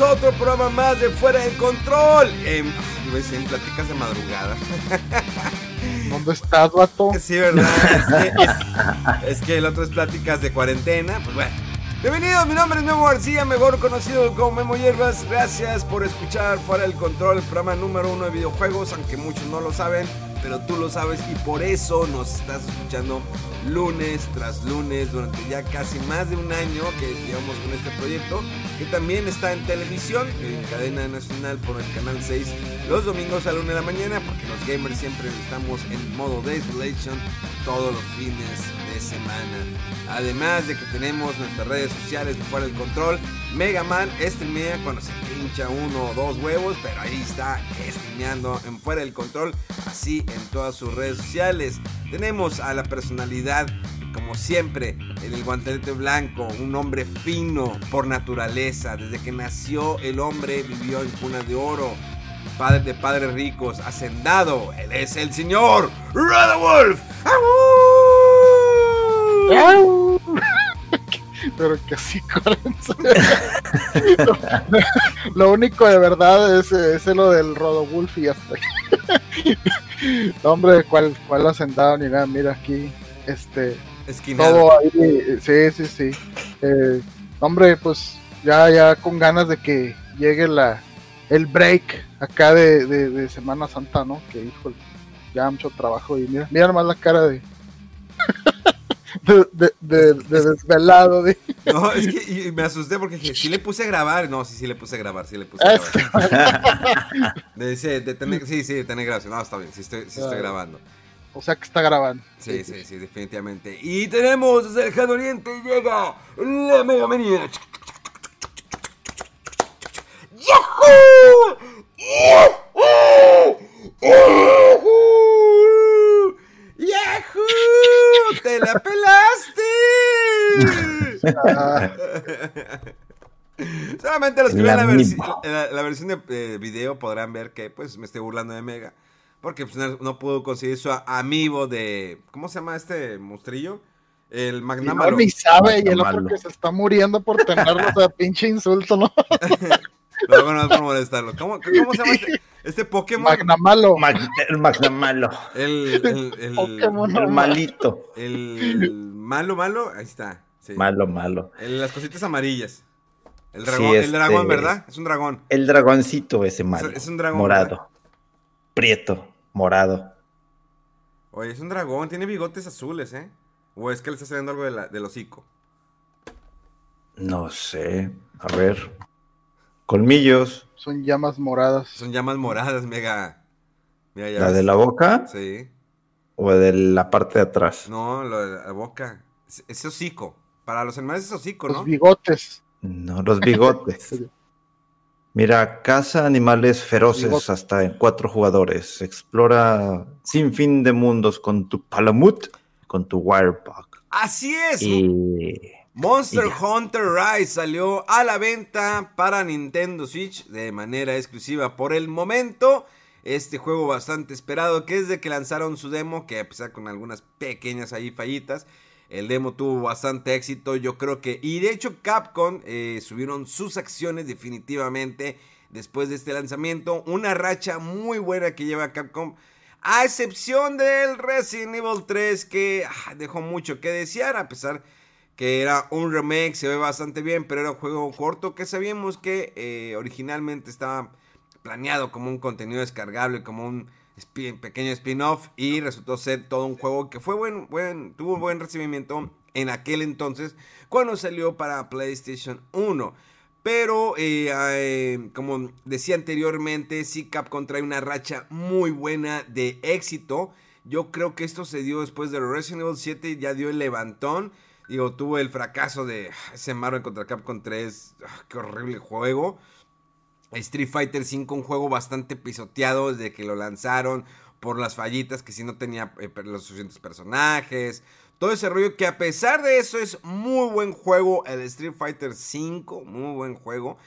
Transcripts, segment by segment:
Otro programa más de Fuera del Control. Decir, en Pláticas de Madrugada. ¿Dónde estás, vato? Sí, ¿verdad? Es que, es- es que el otro es Pláticas de Cuarentena. Pues bueno. Bienvenidos, mi nombre es Memo García, mejor conocido como Memo Hierbas. Gracias por escuchar Fuera del Control, el programa número uno de videojuegos, aunque muchos no lo saben, pero tú lo sabes y por eso nos estás escuchando lunes tras lunes durante ya casi más de un año que llevamos con este proyecto, que también está en televisión, en cadena nacional por el canal 6, los domingos a la 1 de la mañana, porque los gamers siempre estamos en modo Desolation todos los fines de semana. Además de que tenemos nuestras redes sociales fuera del control, Mega Man streamea cuando se pincha uno o dos huevos, pero ahí está streameando en fuera del control, así en todas sus redes sociales. Tenemos a la personalidad, como siempre, en el guantelete blanco, un hombre fino por naturaleza. Desde que nació el hombre vivió en cuna de oro. Padre de padres ricos, hacendado, él es el señor Rada Wolf. Pero que así, Corenzo. lo, lo único de verdad es, es lo del Rodowulf y hasta ahí. No, hombre, ¿cuál, cuál hacendado ni nada? Mira aquí, este, Esquinado. todo ahí, sí, sí, sí. Eh, hombre, pues ya, ya con ganas de que llegue la, el break acá de, de, de Semana Santa, ¿no? Que híjole, ya mucho trabajo y mira, mira nomás la cara de... De, de, de- de desvelado, de... No, es que y me asusté porque dije, sí le puse a grabar. No, sí, sí le puse a grabar, sí le puse Ah, a Este, grabar. Ese- de tener- sí, sí, de tener grabación. No, está bien, sí estoy, sí estoy Ah. grabando. o sea que está grabando. Sí, sí, sí, definitivamente. Y tenemos desde el Lejano Oriente llega la Mega Manía. ¡Yahoo! ¡Yahoo! ¡Yahoo! ¡Yahoo! ¡Te la pelaste! Ah, Solamente los que La vean la, versi- la- la versión de eh, video podrán ver que pues me estoy burlando de Mega. Porque pues, no, no pudo conseguir su amigo de. ¿Cómo se llama este monstrillo? El y no Magnamalo. ni sabe, y el otro que se está muriendo por tenerlo, o sea, pinche insulto, ¿no? Luego no es por molestarlo. ¿Cómo, cómo se llama este, este Pokémon? Magnamalo. Mag- el Magnamalo, El, el, el, Pokémon. el malito. el malo, malo. Ahí está. sí. Malo, malo. El- las cositas amarillas. El Sí, dragón, el dragón, este- ¿verdad? Es un dragón. El dragoncito ese malo. es un dragón, Morado. Prieto. Morado. Oye, es un dragón. Tiene bigotes azules, ¿eh? O es que le está saliendo algo de la- del hocico. No sé. A ver. Colmillos. Son llamas moradas. Son llamas moradas, mega. Mira, ya ¿La ves. de la boca? Sí. ¿O de la parte de atrás? No, lo de la boca. Es, es hocico. Para los animales es hocico, Los ¿no? bigotes. No, los bigotes. Mira, caza animales feroces Bigotes. hasta en cuatro jugadores. Explora sin fin de mundos con tu Palamut, con tu Wirebug. Así es. Y Monster. Hunter Rise salió a la venta para Nintendo Switch de manera exclusiva por el momento. Este juego bastante esperado que desde que lanzaron su demo, que a pesar con algunas pequeñas ahí fallitas, el demo tuvo bastante éxito, yo creo que... Y de hecho Capcom eh, subieron sus acciones definitivamente después de este lanzamiento. Una racha muy buena que lleva Capcom. A excepción del Resident Evil 3 que ah, dejó mucho que desear a pesar que era un remake, se ve bastante bien, pero era un juego corto que sabíamos que eh, originalmente estaba planeado como un contenido descargable, como un pequeño spin-off y resultó ser todo un juego que fue buen, buen, tuvo un buen recibimiento en aquel entonces cuando salió para PlayStation 1. Pero, eh, eh, como decía anteriormente, sí Capcom trae una racha muy buena de éxito. Yo creo que esto se dio después de Resident Evil 7, ya dio el levantón. Digo, tuvo el fracaso de ese Marvel contra Capcom 3. Ah, qué horrible juego. Street Fighter 5, un juego bastante pisoteado desde que lo lanzaron por las fallitas, que si no tenía eh, los suficientes personajes. Todo ese rollo que a pesar de eso es muy buen juego el Street Fighter 5, muy buen juego.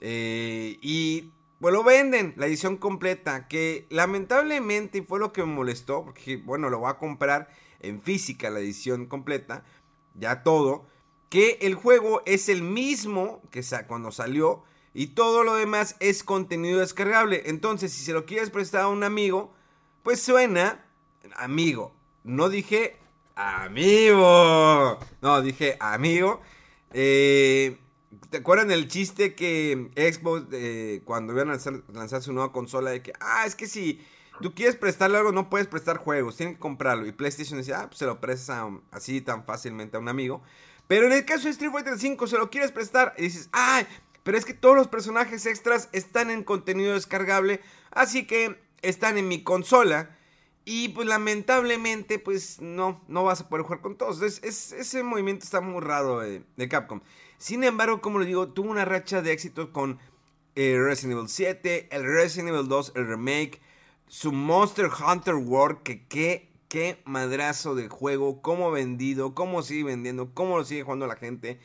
Eh, y bueno, lo venden, la edición completa, que lamentablemente fue lo que me molestó, porque bueno, lo voy a comprar en física la edición completa, ya todo, que el juego es el mismo que cuando salió y todo lo demás es contenido descargable. Entonces, si se lo quieres prestar a un amigo, pues suena amigo. No dije amigo. No, dije amigo. Eh, ¿Te acuerdan el chiste que Xbox, eh, cuando iban a lanzar, su nueva consola, de que, ah, es que si tú quieres prestarle algo, no puedes prestar juegos, tienen que comprarlo. Y PlayStation decía, ah, pues se lo prestas así tan fácilmente a un amigo. Pero en el caso de Street Fighter 5, se lo quieres prestar y dices, ah, pero es que todos los personajes extras están en contenido descargable, así que están en mi consola. Y pues lamentablemente, pues no, no vas a poder jugar con todos. Entonces, ese movimiento está muy raro de, Capcom. Sin embargo, como les digo, tuvo una racha de éxito con eh, Resident Evil 7, el Resident Evil 2, el remake, su Monster Hunter World, que qué, qué madrazo de juego, cómo vendido, cómo sigue vendiendo, cómo lo sigue jugando la gente.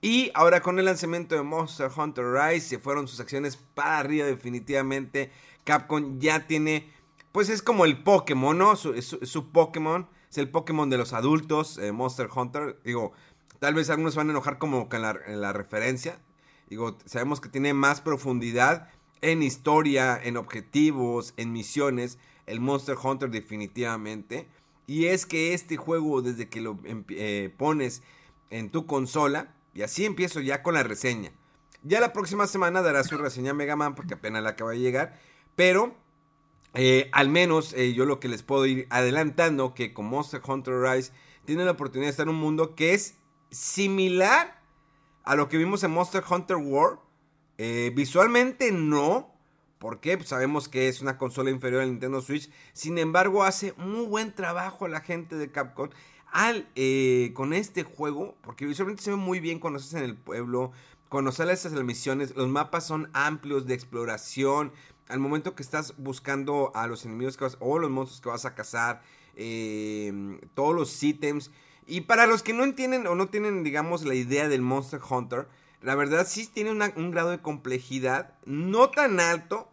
Y ahora con el lanzamiento de Monster Hunter Rise se fueron sus acciones para arriba definitivamente. Capcom ya tiene, pues es como el Pokémon, ¿no? Su, su, Pokémon, es el Pokémon de los adultos, eh, Monster Hunter. Digo, tal vez algunos van a enojar como con en la referencia. Digo, sabemos que tiene más profundidad en historia, en objetivos, en misiones. El Monster Hunter definitivamente. Y es que este juego, desde que lo eh, pones en tu consola, y así empiezo ya con la reseña. Ya la próxima semana dará su reseña Mega Man porque apenas la acaba de llegar. Pero eh, al menos eh, yo lo que les puedo ir adelantando que con Monster Hunter Rise tiene la oportunidad de estar en un mundo que es similar a lo que vimos en Monster Hunter World. Eh, visualmente no, porque sabemos que es una consola inferior al Nintendo Switch. Sin embargo, hace muy buen trabajo la gente de Capcom al, eh, con este juego, porque visualmente se ve muy bien cuando estás en el pueblo, cuando sales a las misiones, los mapas son amplios de exploración, al momento que estás buscando a los enemigos que vas, o los monstruos que vas a cazar, eh, todos los ítems. Y para los que no entienden o no tienen, digamos, la idea del Monster Hunter, la verdad sí tiene un grado de complejidad no tan alto,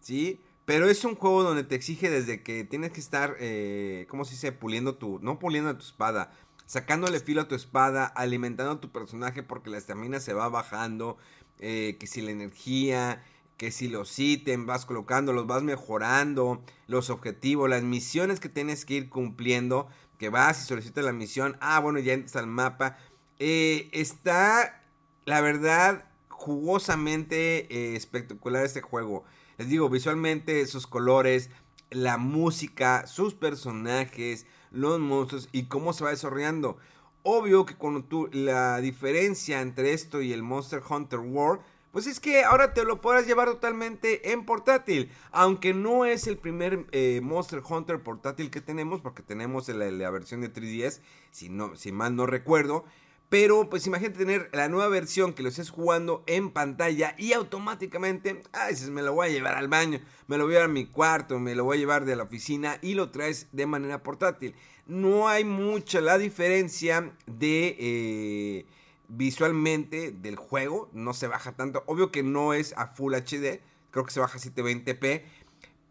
¿sí? Pero es un juego donde te exige desde que tienes que estar, eh, ¿cómo se dice? Puliendo tu, no puliendo tu espada, sacándole filo a tu espada, alimentando a tu personaje porque la estamina se va bajando, eh, que si la energía, que si los ítems vas colocando, los vas mejorando, los objetivos, las misiones que tienes que ir cumpliendo, que vas y solicitas la misión, ah, bueno, ya entras al mapa. Eh, está, la verdad, jugosamente eh, espectacular este juego. Les digo, visualmente sus colores, la música, sus personajes, los monstruos y cómo se va desarrollando. Obvio que cuando tú la diferencia entre esto y el Monster Hunter World, pues es que ahora te lo podrás llevar totalmente en portátil. Aunque no es el primer eh, Monster Hunter portátil que tenemos, porque tenemos la, versión de 3DS, si, no, si mal no recuerdo. Pero pues imagínate tener la nueva versión que lo estés jugando en pantalla y automáticamente, ay, me lo voy a llevar al baño, me lo voy a llevar a mi cuarto, me lo voy a llevar de la oficina y lo traes de manera portátil. No hay mucha la diferencia de eh, visualmente del juego, no se baja tanto. Obvio que no es a Full HD, creo que se baja a 720p.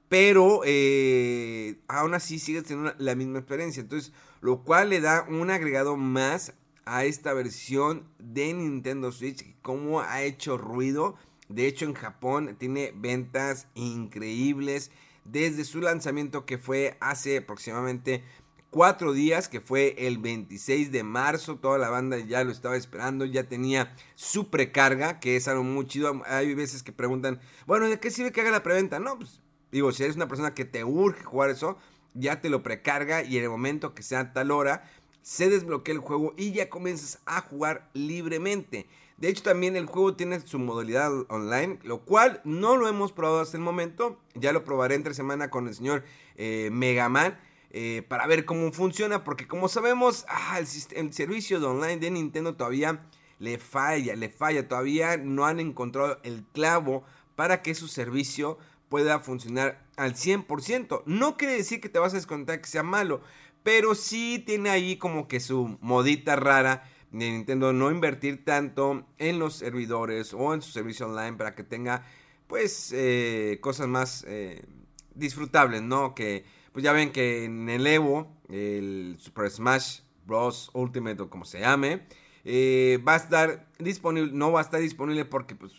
Pero eh, aún así sigues teniendo la misma experiencia. Entonces, lo cual le da un agregado más a esta versión de Nintendo Switch, como ha hecho ruido. De hecho, en Japón tiene ventas increíbles desde su lanzamiento que fue hace aproximadamente cuatro días, que fue el 26 de marzo. Toda la banda ya lo estaba esperando, ya tenía su precarga, que es algo muy chido. Hay veces que preguntan, bueno, ¿de qué sirve que haga la preventa? No, pues Digo, si eres una persona que te urge jugar eso, ya te lo precarga y en el momento que sea tal hora, se desbloquea el juego y ya comienzas a jugar libremente. De hecho, también el juego tiene su modalidad online, lo cual no lo hemos probado hasta el momento. Ya lo probaré entre semana con el señor eh, Megaman. Eh, para ver cómo funciona, porque como sabemos, ah, el, el, servicio de online de Nintendo todavía le falla, le falla, todavía no han encontrado el clavo para que su servicio pueda funcionar al 100%. No quiere decir que te vas a descontar que sea malo, pero sí tiene ahí como que su modita rara de Nintendo no invertir tanto en los servidores o en su servicio online para que tenga pues eh, cosas más eh, disfrutables, ¿no? Que pues ya ven que en el Evo, el Super Smash Bros. Ultimate o como se llame, eh, va a estar disponible, no va a estar disponible porque pues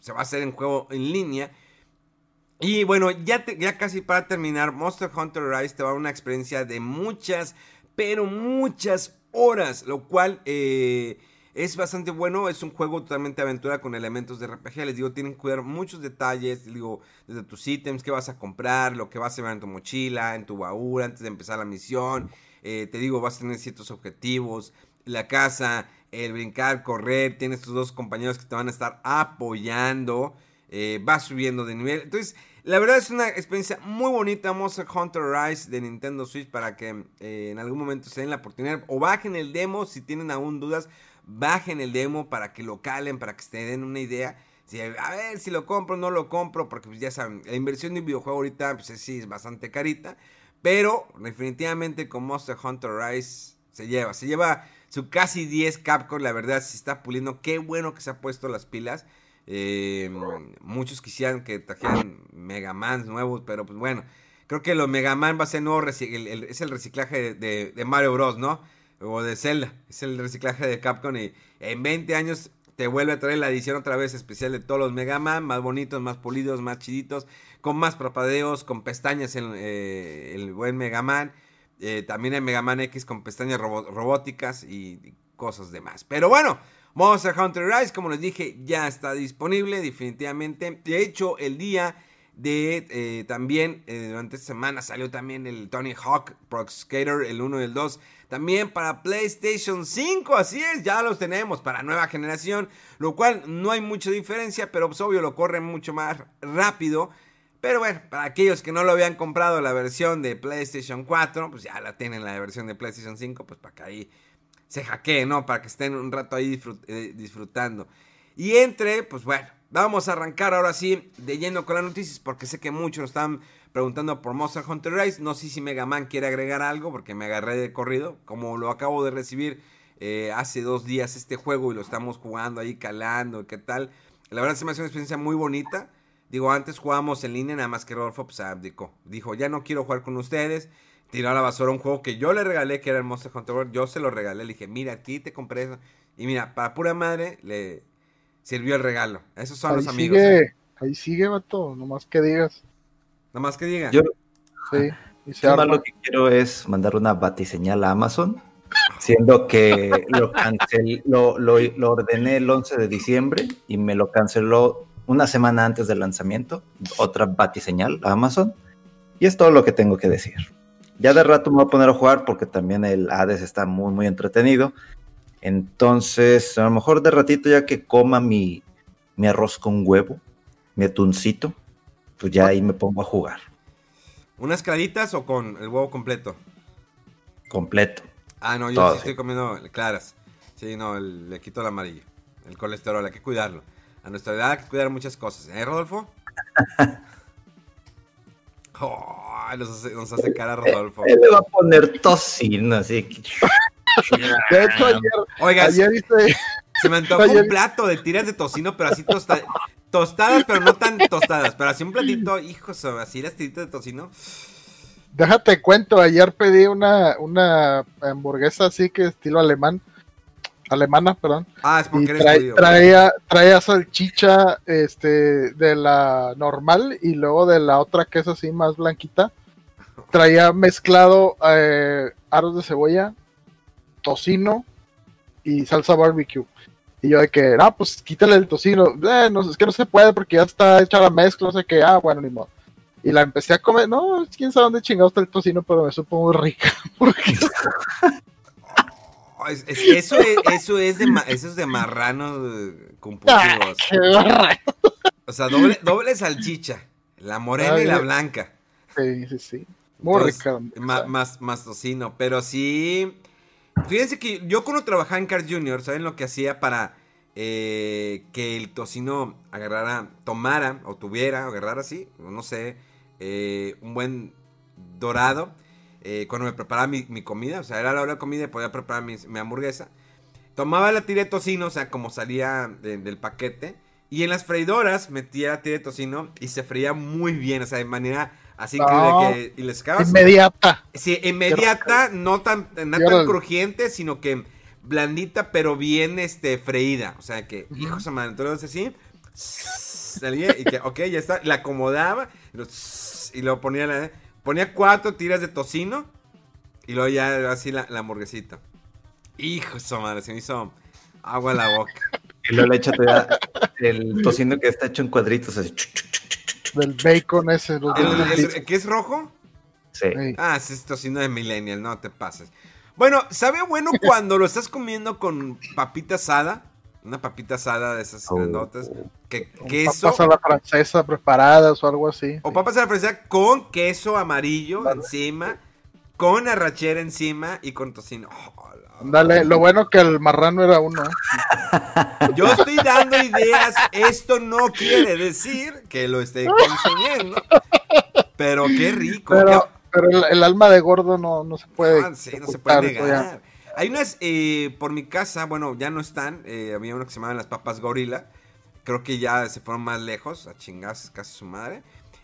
se va a hacer en juego en línea. Y bueno, ya, ya casi para terminar, Monster Hunter Rise te va a dar una experiencia de muchas, pero muchas horas, lo cual eh, es bastante bueno. Es un juego totalmente aventura con elementos de RPG. Les digo, tienen que cuidar muchos detalles. Les digo, desde tus ítems, qué vas a comprar, lo que vas a llevar en tu mochila, en tu baúl, antes de empezar la misión. Eh, te digo, vas a tener ciertos objetivos. La casa, el brincar, correr. Tienes tus dos compañeros que te van a estar apoyando. Eh, vas subiendo de nivel. Entonces, la verdad es una experiencia muy bonita. Monster Hunter Rise de Nintendo Switch para que eh, en algún momento se den la oportunidad. O bajen el demo si tienen aún dudas. Bajen el demo para que lo calen, para que se den una idea. Si, a ver si lo compro o no lo compro. Porque pues, ya saben, la inversión de un videojuego ahorita pues, sí es bastante carita. Pero definitivamente con Monster Hunter Rise se lleva. Se lleva su casi 10 Capcom. La verdad, se está puliendo. Qué bueno que se ha puesto las pilas. Eh, muchos quisieran que trajeran Mega Man nuevos, pero pues bueno, creo que los Mega Man va a ser nuevo, es el reciclaje de, Mario Bros, ¿no? O de Zelda, es el reciclaje de Capcom y en 20 años te vuelve a traer la edición otra vez especial de todos los Mega Man, más bonitos, más polidos, más chiditos, con más propadeos, con pestañas eh, el buen Mega Man. Eh, también hay Mega Man X con pestañas robóticas y cosas demás. Pero bueno, Monster Hunter Rise, como les dije, ya está disponible definitivamente. De hecho, el día de eh, también, eh, durante esta semana salió también el Tony Hawk Pro Skater, el 1 y el 2. También para PlayStation 5, así es, ya los tenemos para nueva generación. Lo cual no hay mucha diferencia, pero pues, obvio lo corren mucho más rápido. Pero bueno, para aquellos que no lo habían comprado la versión de PlayStation 4, pues ya la tienen la versión de PlayStation 5, pues para que ahí se hackee, ¿no? Para que estén un rato ahí eh, disfrutando. Y entre, pues bueno, vamos a arrancar ahora sí de lleno con las noticias, porque sé que muchos nos están preguntando por Monster Hunter Rise. No sé si Mega Man quiere agregar algo, porque me agarré de corrido. Como lo acabo de recibir eh, hace dos días este juego y lo estamos jugando ahí, calando, ¿qué tal? La verdad se me hace una experiencia muy bonita. Digo, antes jugábamos en línea, nada más que Rodolfo pues, abdicó. Dijo, ya no quiero jugar con ustedes tiró a la basura un juego que yo le regalé, que era el Monster Hunter World. Yo se lo regalé, le dije, mira, aquí te compré eso. Y mira, para pura madre, le sirvió el regalo. Esos son los amigos. Sigue, ¿eh? Ahí sigue, vato, nomás que digas. Nomás que diga. Yo, sí, y se lo que quiero es mandar una batiseñal a Amazon, siendo que lo, cancel, lo, lo, lo ordené el 11 de diciembre y me lo canceló una semana antes del lanzamiento. Otra batiseñal a Amazon. Y es todo lo que tengo que decir. Ya de rato me voy a poner a jugar porque también el Hades está muy, muy entretenido. Entonces, a lo mejor de ratito ya que coma mi, mi arroz con huevo, mi atuncito, pues ya ahí me pongo a jugar. ¿Unas claritas o con el huevo completo? Completo. Ah, no, yo sí estoy comiendo claras. Sí, no, le quito el amarillo. El colesterol, hay que cuidarlo. A nuestra edad hay que cuidar muchas cosas. ¿Eh, Rodolfo? Oh, nos, hace, nos hace cara Rodolfo. Él le va a poner tocino, así. De hecho, ayer, Oiga, ayer se me antojó un plato de tiras de tocino, pero así tostadas, tostadas, pero no tan tostadas, pero así un platito, hijos, así las tiritas de tocino. Déjate cuento, ayer pedí una, una hamburguesa así que estilo alemán, alemana, perdón. Ah, es porque eres traía, traía salchicha este, de la normal y luego de la otra que es así más blanquita. Traía mezclado eh, aros de cebolla, tocino y salsa barbecue. Y yo de que, ah, pues quítale el tocino. Eh, no, es que no se puede porque ya está hecha la mezcla, no sé qué. Ah, bueno, ni modo. Y la empecé a comer, no, quién sabe dónde chingado está el tocino, pero me supo muy rica. Porque... eso, es, eso, es de, eso es de marrano compulsivos. o sea, doble, doble salchicha. La morena y la blanca. Sí, sí, sí. Muy rica. Más, más, tocino. Pero sí. Fíjense que yo cuando trabajaba en Cars Junior, ¿saben lo que hacía para eh, que el tocino agarrara, tomara o tuviera, agarrara así, no sé, eh, un buen dorado? Eh, cuando me preparaba mi, comida, o sea, era la hora de comida y podía preparar mi, hamburguesa. Tomaba la tira de tocino, o sea, como salía del paquete. Y en las freidoras metía la tira de tocino y se freía muy bien, o sea, de manera así que, y les Inmediata. Sí, inmediata, no tan, no tan crujiente, sino que blandita, pero bien este, freída. O sea, que, hijos de madre, entonces así, salía y que, ok, ya está, la acomodaba y lo ponía la Ponía cuatro tiras de tocino y luego ya así la, la hamburguesita. Hijo de madre, se me hizo agua en la boca. Y luego le echa el tocino que está hecho en cuadritos. Así. Del bacon ese. ¿El, ¿Qué es rojo? Sí. Ah, es tocino de millennial, no te pases. Bueno, ¿sabe bueno cuando lo estás comiendo con papita asada? Una papita asada de esas oh. grandotas. Que, queso. Papas a la francesa preparadas o algo así. O papas a la francesa con queso amarillo encima, con arrachera encima y con tocino. Oh, Dale, lo bueno que el marrano era uno. Yo estoy dando ideas. Esto no quiere decir que lo esté consumiendo. Pero qué rico. Pero, el, alma de gordo no, no se puede. Ah, sí, no se puede negar. Hay unas eh, por mi casa, bueno, ya no están. Eh, había una que se llamaban las papas gorila. Creo que ya se fueron más lejos, a chingarse casi su madre.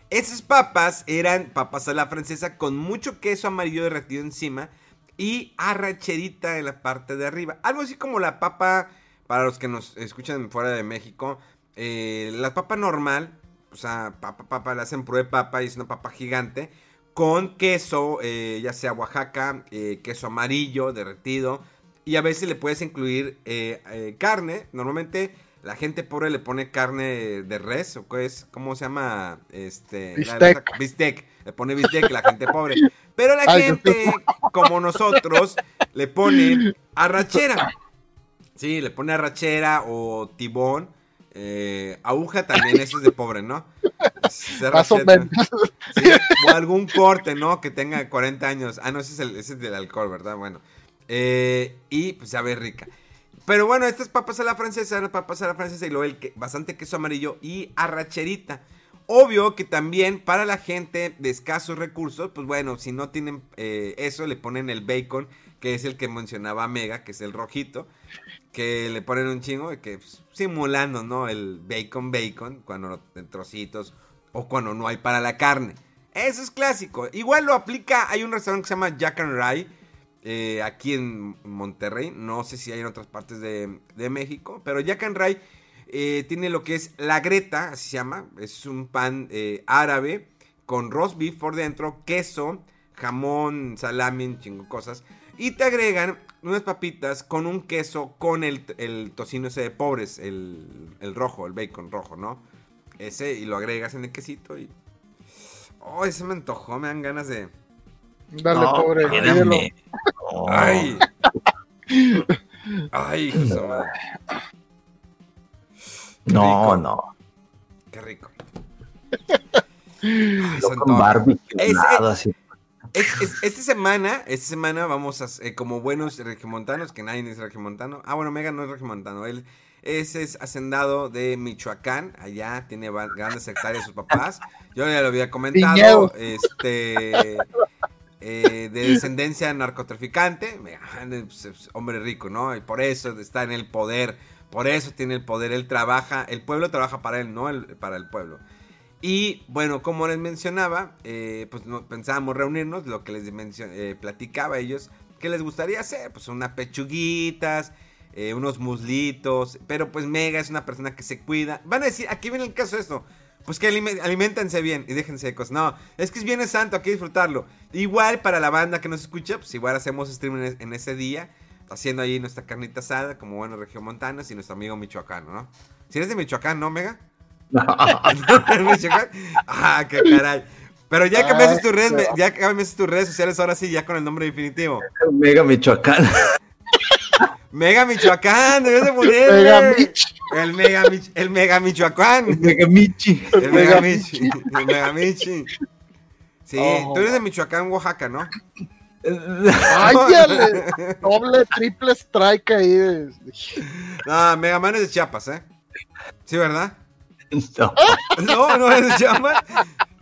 Esas papas eran papas a la francesa con mucho queso amarillo derretido encima y arracherita en la parte de arriba. Algo así como la papa, para los que nos escuchan fuera de México, eh, la papa normal, o sea, papa, papa, le hacen prueba de papa y es una papa gigante con queso, eh, ya sea Oaxaca, eh, queso amarillo derretido. Y a veces le puedes incluir eh, carne. Normalmente la gente pobre le pone carne de res, o qué es, ¿cómo se llama? Este, bistec. bistec. Le pone bistec la gente pobre. Pero la gente, como nosotros, le pone arrachera. Sí, le pone arrachera o tibón. Eh, aguja también, eso es de pobre, ¿no? o, algún corte, ¿no? Que tenga 40 años. Ah, no, ese es, el, ese es del alcohol, ¿verdad? Bueno. Eh, y pues sabe rica. Pero bueno, estas papas a la francesa, las papas a la francesa y luego el que, bastante queso amarillo y arracherita. Obvio que también para la gente de escasos recursos, pues bueno, si no tienen eh, eso, le ponen el bacon, que es el que mencionaba Mega, que es el rojito que le ponen un chingo que pues, simulando, ¿no? El bacon bacon, cuando en trocitos o cuando no hay para la carne. Eso es clásico. Igual lo aplica, hay un restaurante que se llama Jack and Rye, eh, aquí en Monterrey, no sé si hay en otras partes de, México, pero Jack and Rye eh, tiene lo que es la greta, así se llama, es un pan eh, árabe con roast beef por dentro, queso, jamón, salami, chingo cosas. Y te agregan unas papitas con un queso con el, tocino ese de pobres, el, rojo, el bacon rojo, ¿no? Ese y lo agregas en el quesito y... Oh, ese me antojó, me dan ganas de... Dale, pobre, Ay. Ay, hijo madre. No, no. Qué rico. Ay, con Barbie. así esta semana, esta semana vamos a, eh, como buenos regimontanos, que nadie es regimontano. Ah, bueno, Mega no es regimontano. Él ese es hacendado de Michoacán. Allá tiene grandes hectáreas sus papás. Yo ya lo había comentado. Este. Eh, de descendencia narcotraficante. Pues, hombre rico, ¿no? Y por eso está en el poder. Por eso tiene el poder. Él trabaja. El pueblo trabaja para él, no para el pueblo. Y bueno, como les mencionaba, eh, pues pensábamos reunirnos, lo que les eh, platicaba a ellos, ¿qué les gustaría hacer? Pues unas pechuguitas, eh, unos muslitos, pero pues Mega es una persona que se cuida. Van a decir, aquí viene el caso de esto, pues que alimentense bien y déjense de cosas. No, es que es Viernes Santo, hay que disfrutarlo. Igual para la banda que nos escucha, pues igual hacemos streaming en ese día, haciendo ahí nuestra carnita asada, como buenos regiomontanos y nuestro amigo michoacano, ¿no? Si eres de Michoacán, ¿no, Mega? ah, qué caray. Pero ya cambiaste tus redes, ya cambiaste tus redes sociales ahora sí, ya con el nombre definitivo. Mega Michoacán. Mega Michoacán, debes de poner. Mega. El Mega, Mich, el Mega Michoacán. El Mega Michi. El Mega Michi. El Mega Michi. Sí, tú eres de Michoacán, Oaxaca, ¿no? Ay, doble, triple strike ahí. No, Mega Man es de Chiapas, ¿eh? ¿Sí, verdad? No. No, no es de Chiapas.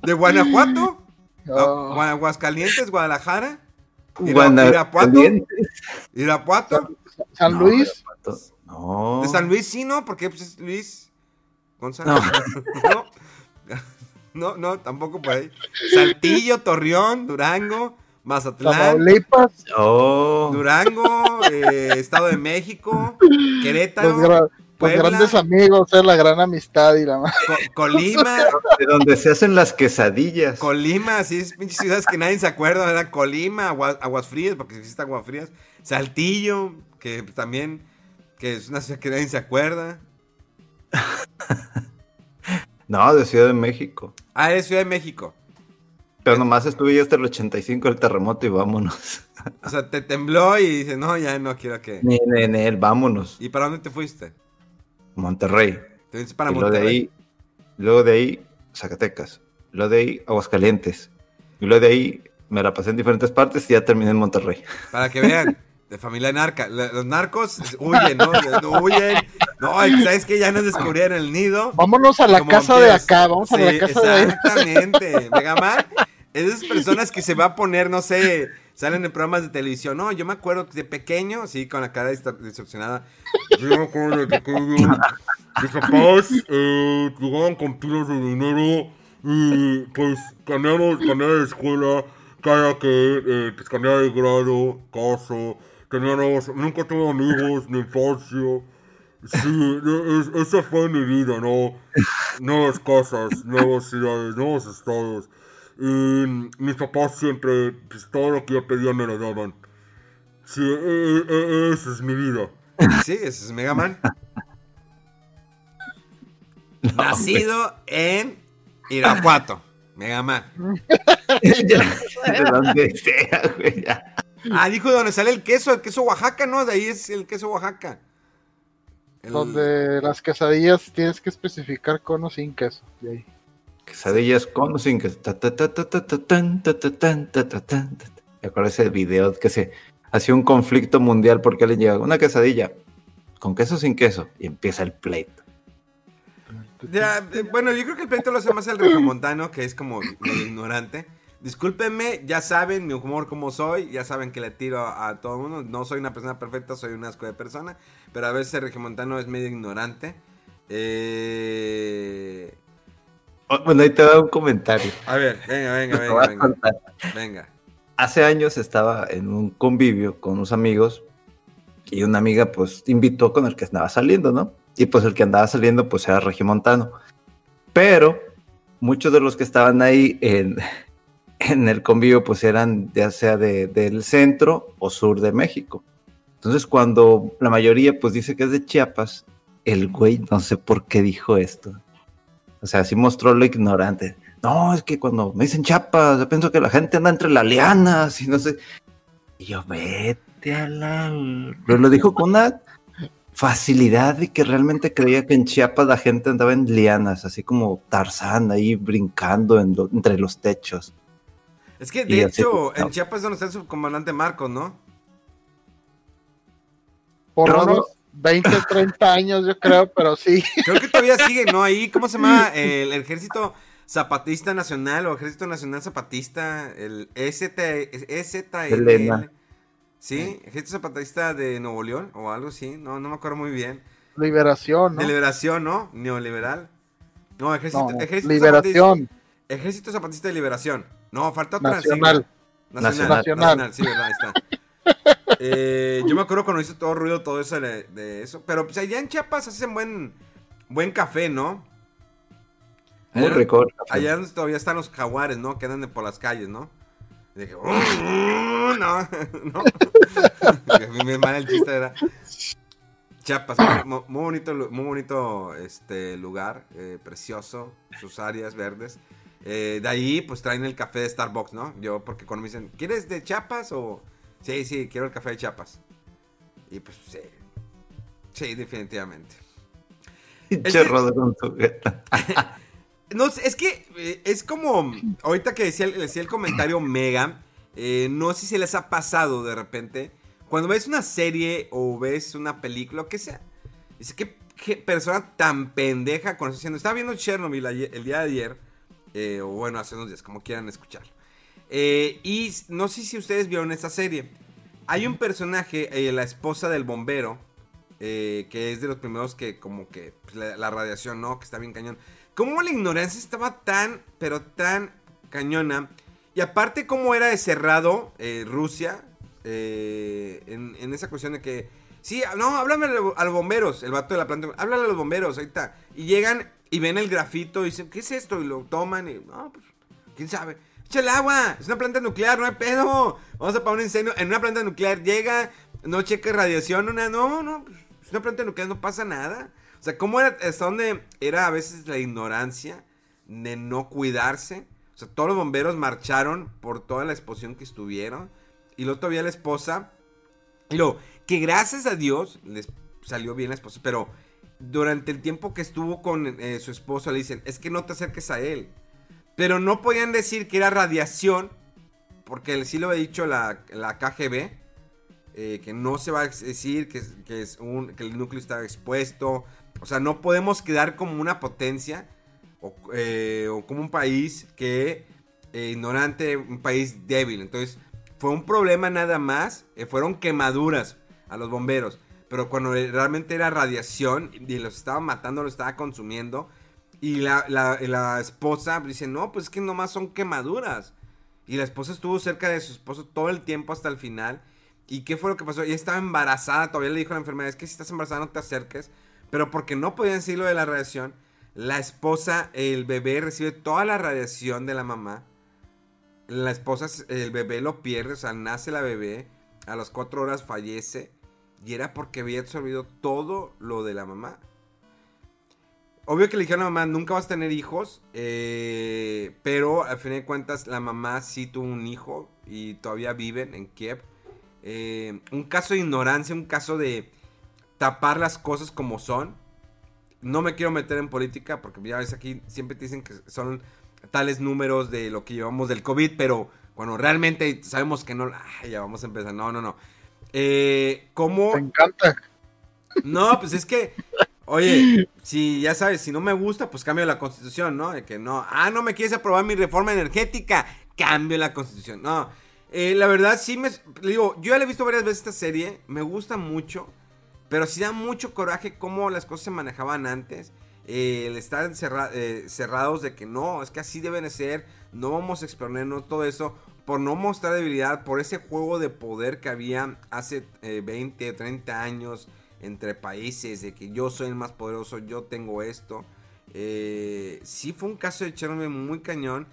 ¿De Guanajuato? Oh. ¿Aguascalientes? ¿Guadalajara? ¿Irapuato? ¿Irapuato? ¿San Luis? No. ¿De San Luis sí, no? Porque pues es Luis González. No. no. no, tampoco por ahí. Saltillo, Torreón, Durango, Mazatlán, oh. Durango, eh, Estado de México, Querétaro. Los, grandes amigos, es la gran amistad y la Colima. De donde se hacen las quesadillas. Colima, sí, es pinches ciudades que nadie se acuerda, ¿verdad? Colima, Aguas, Frías, porque existe Aguas Frías. Saltillo, que también, que es una ciudad que nadie se acuerda. no, de Ciudad de México. Ah, es Ciudad de México. Pero nomás estuve yo hasta el 85 el terremoto y vámonos. O sea, te tembló y dices, no, ya no quiero que. Ni, ni, vámonos. ¿Y para dónde te fuiste? Monterrey. Te fuiste para Monterrey. Luego de ahí, luego de ahí, Zacatecas. Luego de ahí, Aguascalientes. Y luego de ahí me la pasé en diferentes partes y ya terminé en Monterrey. Para que vean, de familia narca. Los narcos huyen, ¿no? huyen. No, ¿sabes que Ya nos descubrieron el nido. Vámonos a la casa de acá, vamos a la casa de Exactamente. Megaman esas personas que se va a poner, no sé, salen en programas de televisión. No, yo me acuerdo que de pequeño, sí, con la cara distorsionada. Yo me acuerdo de pequeño. Mis papás eh, llegaban con pilas de dinero y pues cambiamos, cambiaba de escuela cada que eh, pues, cambiaba de grado, caso, tenía nuevos, nunca tuve amigos, ni infancia. Sí, esa fue mi vida, ¿no? Nuevas casas, nuevas ciudades, nuevos estados. Y mis papás siempre, pues todo lo que yo pedía me lo daban. Sí, e, e, e, esa es mi vida. Sí, ese es Mega Man. Nacido en Irapuato. Mega Man. de donde sea, güey. Ah, dijo de donde sale el queso, el queso Oaxaca, ¿no? De ahí es el queso Oaxaca. Donde las quesadillas tienes que especificar con o sin queso. De ahí. Quesadillas con o sin queso. ¿Te acuerdas ese video que se hacía un conflicto mundial porque le llega una quesadilla con queso o sin queso y empieza el pleito? Ya, bueno, yo creo que el pleito lo hace más el regiomontano, que es como medio ignorante. Discúlpenme, ya saben mi humor como soy, ya saben que le tiro a, todo el mundo. No soy una persona perfecta, soy un asco de persona, pero a veces el regiomontano es medio ignorante. Eh, Oh, bueno, ahí te da un comentario. A ver, venga, venga, venga. Venga. venga. Hace años estaba en un convivio con unos amigos y una amiga pues invitó con el que andaba saliendo, ¿no? Y pues el que andaba saliendo pues era regimontano. Pero muchos de los que estaban ahí en, en el convivio pues eran ya sea de, del centro o sur de México. Entonces cuando la mayoría pues dice que es de Chiapas, el güey no sé por qué dijo esto. O sea, sí mostró lo ignorante. No, es que cuando me dicen chapas, yo pienso que la gente anda entre las lianas y no sé. Y yo, vete a la. Pero lo dijo con una facilidad de que realmente creía que en Chiapas la gente andaba en lianas, así como Tarzán ahí brincando entre los techos. Es que de hecho, en Chiapas es donde está el subcomandante Marcos, ¿no? Por unos 20, 30 años, yo creo, pero sí. Creo que todavía sigue, ¿no? Ahí, ¿cómo se llama? El, Ejército Zapatista Nacional o Ejército Nacional Zapatista, el ST, STL. ¿Sí? Ejército Zapatista de Nuevo León o algo así, no, no me acuerdo muy bien. Liberación, ¿no? De liberación, ¿no? Neoliberal. No, Ejército, ejército Liberación. Zapatista, ejército Zapatista de Liberación. No, falta otra. Nacional. Nacional. Nacional. Nacional. Sí, verdad, ahí está. Eh, yo me acuerdo cuando hizo todo ruido, todo eso de, eso. Pero pues allá en Chiapas hacen buen, buen café, ¿no? Muy rico. Allá todavía están los jaguares, ¿no? Que andan por las calles, ¿no? Y dije, no, no. me mal el chiste era. Chiapas, muy, bonito, muy bonito este lugar, eh, precioso, sus áreas verdes. Eh, de ahí, pues traen el café de Starbucks, ¿no? Yo, porque cuando me dicen, ¿quieres de Chiapas o...? Sí, sí, quiero el café de Chiapas. Y pues, sí. Sí, definitivamente. Su No, es que eh, es como, ahorita que decía, decía el comentario Mega, eh, no sé si les ha pasado de repente, cuando ves una serie o ves una película, que sea, dice, ¿qué, qué persona tan pendeja con haciendo? Estaba viendo Chernobyl el día de ayer, eh, o bueno, hace unos días, como quieran escucharlo. y no sé si ustedes vieron esta serie. Hay un personaje, la esposa del bombero, que es de los primeros que como que pues, la, radiación, ¿no? Que está bien cañón. Cómo la ignorancia estaba tan, pero tan cañona. Y aparte cómo era de cerrado eh, Rusia eh, en, esa cuestión de que... Sí, no, háblame a los bomberos, el vato de la planta. Háblale a los bomberos, ahí está. Y llegan y ven el grafito y dicen, ¿qué es esto? Y lo toman y... No, pues, ¿quién sabe? Echa el agua, es una planta nuclear, no hay pedo. Vamos a apagar un incendio en una planta nuclear. Llega, no cheque radiación, una, no, no, pues, es una planta nuclear, no pasa nada. O sea, ¿cómo era, hasta dónde era a veces la ignorancia de no cuidarse? O sea, todos los bomberos marcharon por toda la exposición que estuvieron. Y luego todavía la esposa. Y luego, que gracias a Dios les salió bien la esposa. Pero durante el tiempo que estuvo con eh, su esposo le dicen, es que no te acerques a él. Pero no podían decir que era radiación. Porque sí lo ha dicho la, la KGB. Eh, que no se va a decir que, que, el núcleo está expuesto. O sea, no podemos quedar como una potencia o, eh, como un país que eh, ignorante, un país débil. Entonces, fue un problema nada más. Fueron quemaduras a los bomberos. Pero cuando realmente era radiación y los estaba matando, los estaba consumiendo. Y la, la esposa dice, no, pues es que nomás son quemaduras. Y la esposa estuvo cerca de su esposo todo el tiempo hasta el final. ¿Y qué fue lo que pasó? Ella estaba embarazada, todavía le dijo a la enfermera, es que si estás embarazada no te acerques pero porque no podían decir lo de la radiación, la esposa, el bebé recibe toda la radiación de la mamá. La esposa, el bebé lo pierde, o sea, nace la bebé, a las cuatro horas fallece, y era porque había absorbido todo lo de la mamá. Obvio que le dijeron a la mamá, nunca vas a tener hijos, eh, pero al fin de cuentas la mamá sí tuvo un hijo y todavía viven en Kiev. Eh, un caso de ignorancia, un caso de tapar las cosas como son. No me quiero meter en política porque ya ves aquí siempre te dicen que son tales números de lo que llevamos del COVID, pero cuando realmente sabemos que no, ya vamos a empezar. No, no, no. Eh, ¿Cómo? Me encanta. No, pues es que, oye, si ya sabes, si no me gusta, pues cambio la constitución, ¿no? De que no, ah, no me quieres aprobar mi reforma energética, cambio la constitución. No, eh, la verdad sí me, digo, yo ya la he visto varias veces esta serie, me gusta mucho. Pero sí da mucho coraje cómo las cosas se manejaban antes. Eh, el estar eh, cerrados de que no, es que así deben de ser. No vamos a exponernos todo eso. Por no mostrar debilidad. Por ese juego de poder que había hace 20, eh, 30 años entre países. De que yo soy el más poderoso, yo tengo esto. sí fue un caso de Chernobyl muy cañón.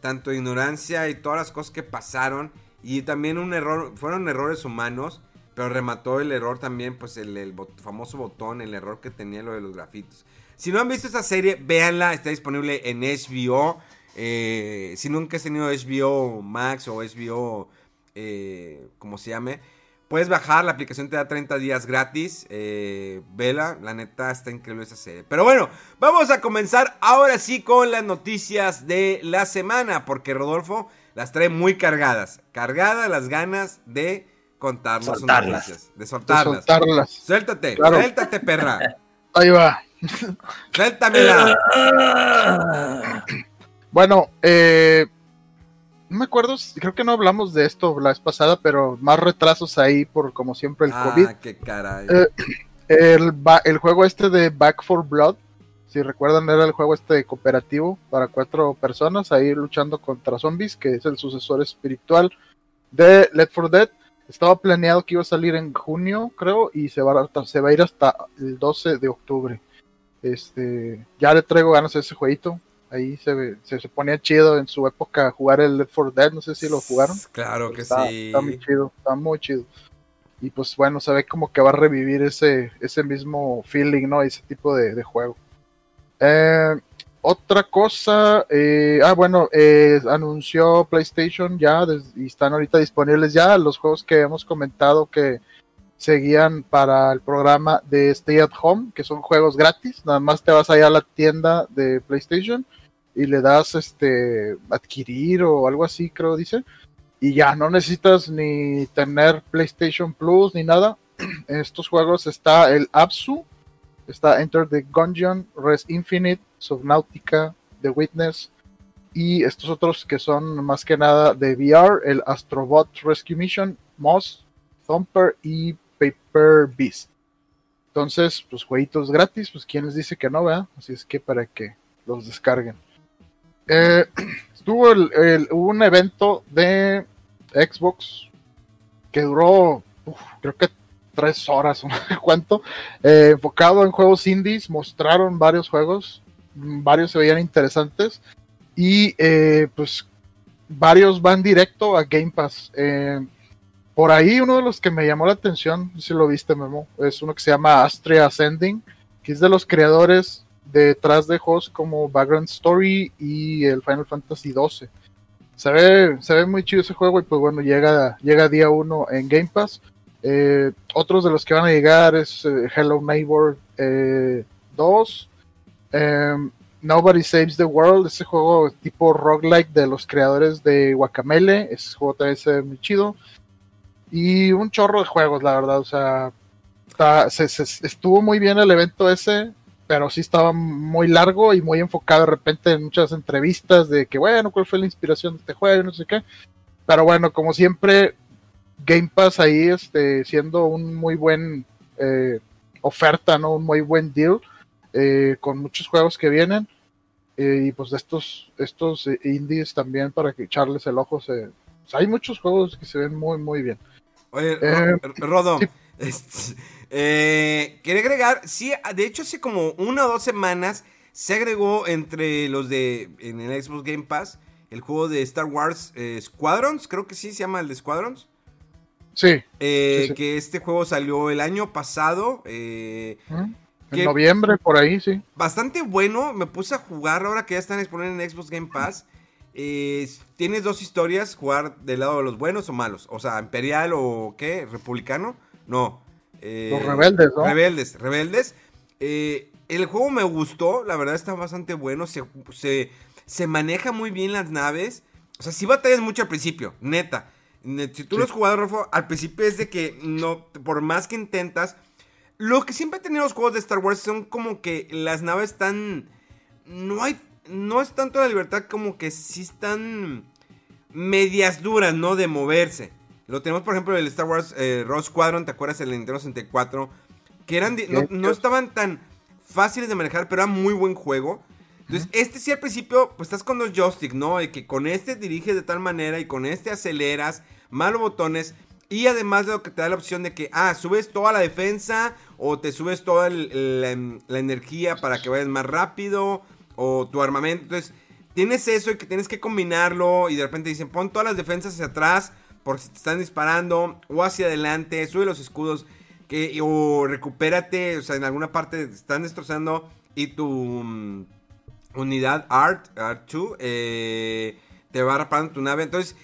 Tanto ignorancia y todas las cosas que pasaron. Y también un error, fueron errores humanos. Pero remató el error también, pues el, famoso botón, el error que tenía lo de los grafitos. Si no han visto esa serie, véanla, está disponible en HBO. Eh, si nunca has tenido HBO Max o HBO, eh, como se llame, puedes bajar, la aplicación te da 30 días gratis. Eh, vela, la neta está increíble esa serie. Pero bueno, vamos a comenzar ahora sí con las noticias de la semana, porque Rodolfo las trae muy cargadas. Cargadas las ganas de contarnos soltarlas. de soltarlas. De soltarlas. Suéltate, suéltate, perra. Ahí va. Suéltamela. bueno, eh, no me acuerdo, creo que no hablamos de esto la vez pasada, pero más retrasos ahí por como siempre el ah, COVID. qué caray. Eh, el, el juego este de Back for Blood, si recuerdan era el juego este cooperativo para cuatro personas ahí luchando contra zombies, que es el sucesor espiritual de Let for Dead. Estaba planeado que iba a salir en junio, creo, y se va, a, se va a ir hasta el 12 de octubre. Este, ya le traigo ganas a ese jueguito. Ahí se, se, ponía chido en su época jugar el Left 4 Dead, no sé si lo jugaron. Claro que sí. Está muy chido, está muy chido. Y pues bueno, se ve como que va a revivir ese, ese mismo feeling, ¿no? Ese tipo de, juego. Eh, otra cosa, eh, ah, bueno, eh, anunció PlayStation ya y están ahorita disponibles ya los juegos que hemos comentado que seguían para el programa de Stay at Home, que son juegos gratis, nada más te vas allá a la tienda de PlayStation y le das este adquirir o algo así, creo dice, y ya no necesitas ni tener PlayStation Plus ni nada. En estos juegos está el Absu, está Enter the Gungeon, Res Infinite, Subnautica, The Witness y estos otros que son más que nada de VR, el Astrobot Rescue Mission, Moss, Thumper y Paper Beast. Entonces, pues jueguitos gratis, pues quién les dice que no, ¿verdad? Así es que para que los descarguen. Eh, estuvo un evento de Xbox que duró, creo que tres horas, ¿cuánto? Eh, enfocado en juegos indies, mostraron varios juegos, varios se veían interesantes y eh, pues varios van directo a Game Pass. Por ahí uno de los que me llamó la atención, si lo viste Memo, es uno que se llama Astria Ascending, que es de los creadores detrás de juegos como Background Story y el Final Fantasy XII. Se ve, se ve muy chido ese juego y pues bueno, llega, llega día uno en Game Pass. Eh, otros de los que van a llegar es eh, Hello Neighbor 2, eh, em, Nobody Saves the World, ese juego tipo roguelike de los creadores de Guacamele, ese juego también se muy chido y un chorro de juegos, la verdad. O sea, estuvo muy bien el evento ese, pero sí estaba muy largo y muy enfocado de repente en muchas entrevistas de que, bueno, ¿cuál fue la inspiración de este juego? No sé qué. Pero bueno, como siempre, Game Pass ahí este, siendo un muy buen eh, oferta, ¿no? Un muy buen deal eh, con muchos juegos que vienen. Eh, y pues de estos, estos indies también para que echarles el ojo. Se, hay muchos juegos que se ven muy, muy bien. Oye, eh, Rodo, eh, quería agregar, sí, de hecho hace como una o dos semanas se agregó entre los de, en el Xbox Game Pass, el juego de Star Wars eh, Squadrons, creo que sí se llama el de Squadrons. Sí, Que este juego salió el año pasado. en noviembre, por ahí, sí. Bastante bueno, me puse a jugar ahora que ya están disponibles en Xbox Game Pass tienes dos historias, jugar del lado de los buenos o malos. O sea, imperial o qué, republicano. No. Eh, los rebeldes, ¿no? Rebeldes, rebeldes. Eh, el juego me gustó, la verdad está bastante bueno. Se, se, maneja muy bien las naves. O sea, sí batallas mucho al principio, neta. Si tú lo has jugado, Rolfo, al principio es de que no, por más que intentas. Lo que siempre he tenido los juegos de Star Wars son como que las naves están. No hay no es tanto la libertad como que sí están medias duras, ¿no? De moverse. Lo tenemos, por ejemplo, el Star Wars eh, Rose Squadron, ¿te acuerdas? El Nintendo 64. Que eran, no, estaban tan fáciles de manejar, pero era muy buen juego. Entonces, este sí al principio, pues estás con los joysticks, ¿no? De que con este diriges de tal manera y con este aceleras, malos botones. Y además de lo que te da la opción de que, ah, subes toda la defensa o te subes toda la energía para que vayas más rápido o tu armamento. Entonces, tienes eso y que tienes que combinarlo y de repente dicen, pon todas las defensas hacia atrás por si te están disparando o hacia adelante, sube los escudos que, o recupérate, o sea, en alguna parte te están destrozando y tu mm, unidad Art, Art 2, eh, te va reparando tu nave. Entonces,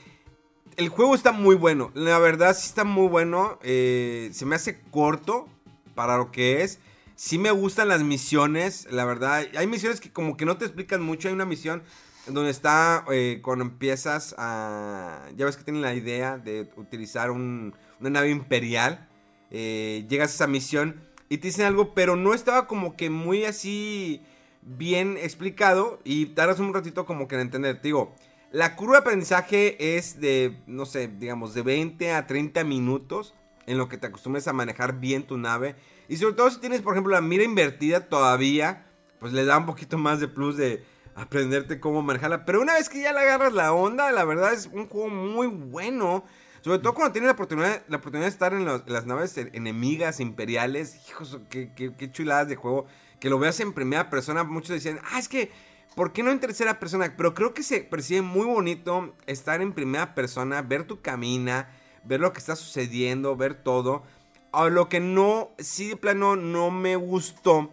el juego está muy bueno, la verdad sí está muy bueno, eh, se me hace corto para lo que es. Sí me gustan las misiones, la verdad. Hay misiones que como que no te explican mucho. Hay una misión donde está eh, cuando empiezas a... Ya ves que tienen la idea de utilizar una nave imperial. Eh, llegas a esa misión y te dicen algo, pero no estaba como que muy así bien explicado y tardas un ratito como que en entender. Te digo, la curva de aprendizaje es de, no sé, digamos, de 20 a 30 minutos en lo que te acostumbres a manejar bien tu nave. Y sobre todo si tienes, por ejemplo, la mira invertida todavía, pues le da un poquito más de plus de aprenderte cómo manejarla. Pero una vez que ya le agarras la onda, la verdad es un juego muy bueno. Sobre todo cuando tienes la oportunidad, la oportunidad de estar en, las naves enemigas imperiales. Hijos, qué, qué, chuladas de juego. Que lo veas en primera persona. Muchos decían, ah, es que, ¿por qué no en tercera persona? Pero creo que se percibe muy bonito estar en primera persona, ver tu camina, ver lo que está sucediendo, ver todo. A lo que no, sí de plano no me gustó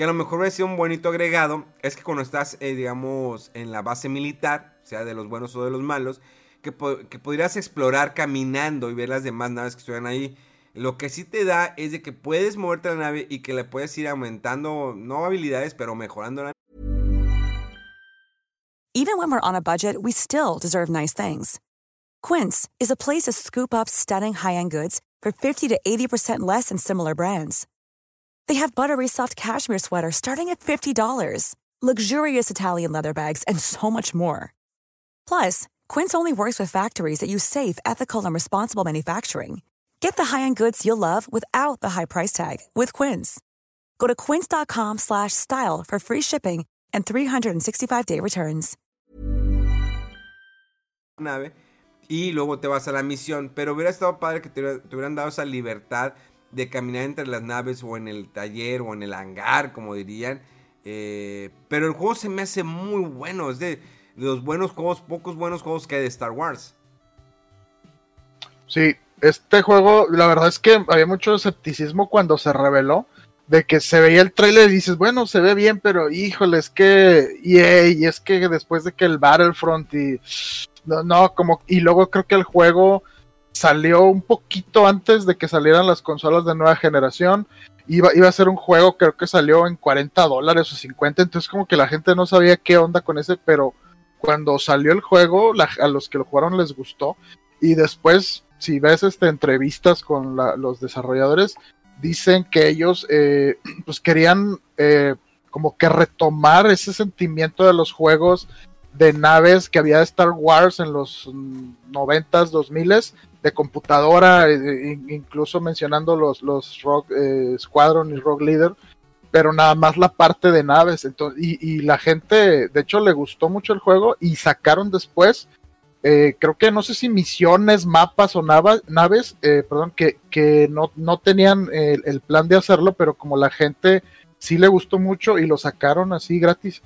que a lo mejor hubiera sido un bonito agregado, es que cuando estás, eh, digamos, en la base militar, sea de los buenos o de los malos, que, que podrías explorar caminando y ver las demás naves que estuvieran ahí. Lo que sí te da es de que puedes moverte la nave y que le puedes ir aumentando, no habilidades, pero mejorando la Even when we're on a budget, we still deserve nice things. Quince is a place to scoop up stunning high-end goods for 50 to 80% less than similar brands. They have buttery soft cashmere sweaters starting at $50, luxurious Italian leather bags, and so much more. Plus, Quince only works with factories that use safe, ethical, and responsible manufacturing. Get the high-end goods you'll love without the high price tag with Quince. Go to quince.com/style for free shipping and 365-day returns. Nave y luego te vas a la misión, pero hubiera estado padre que te, te hubieran dado esa libertad de caminar entre las naves o en el taller o en el hangar, como dirían. Eh, pero el juego se me hace muy bueno. Es de, los buenos juegos, pocos buenos juegos que hay de Star Wars. Sí, este juego, la verdad es que había mucho escepticismo cuando se reveló. De que se veía el trailer y dices, bueno, se ve bien, pero híjole, es que EA, y es que después de que el Battlefront y. No, no, como. Y luego creo que el juego salió un poquito antes de que salieran las consolas de nueva generación. Iba, iba a ser un juego, creo que salió en 40 dólares o 50, entonces como que la gente no sabía qué onda con ese, pero cuando salió el juego, la, a los que lo jugaron les gustó. Y después, si ves este, entrevistas con la, los desarrolladores, dicen que ellos eh, pues querían eh, como que retomar ese sentimiento de los juegos de naves que había de Star Wars en los 90s, 2000s, de computadora, eh, incluso mencionando los, los Rock eh, Squadron y Rock Leader, pero nada más la parte de naves. Entonces, y, la gente, de hecho, le gustó mucho el juego y sacaron después, eh, creo que no sé si misiones, mapas o naves, eh, perdón, que, que no, no tenían el plan de hacerlo, pero como la gente sí le gustó mucho y lo sacaron así gratis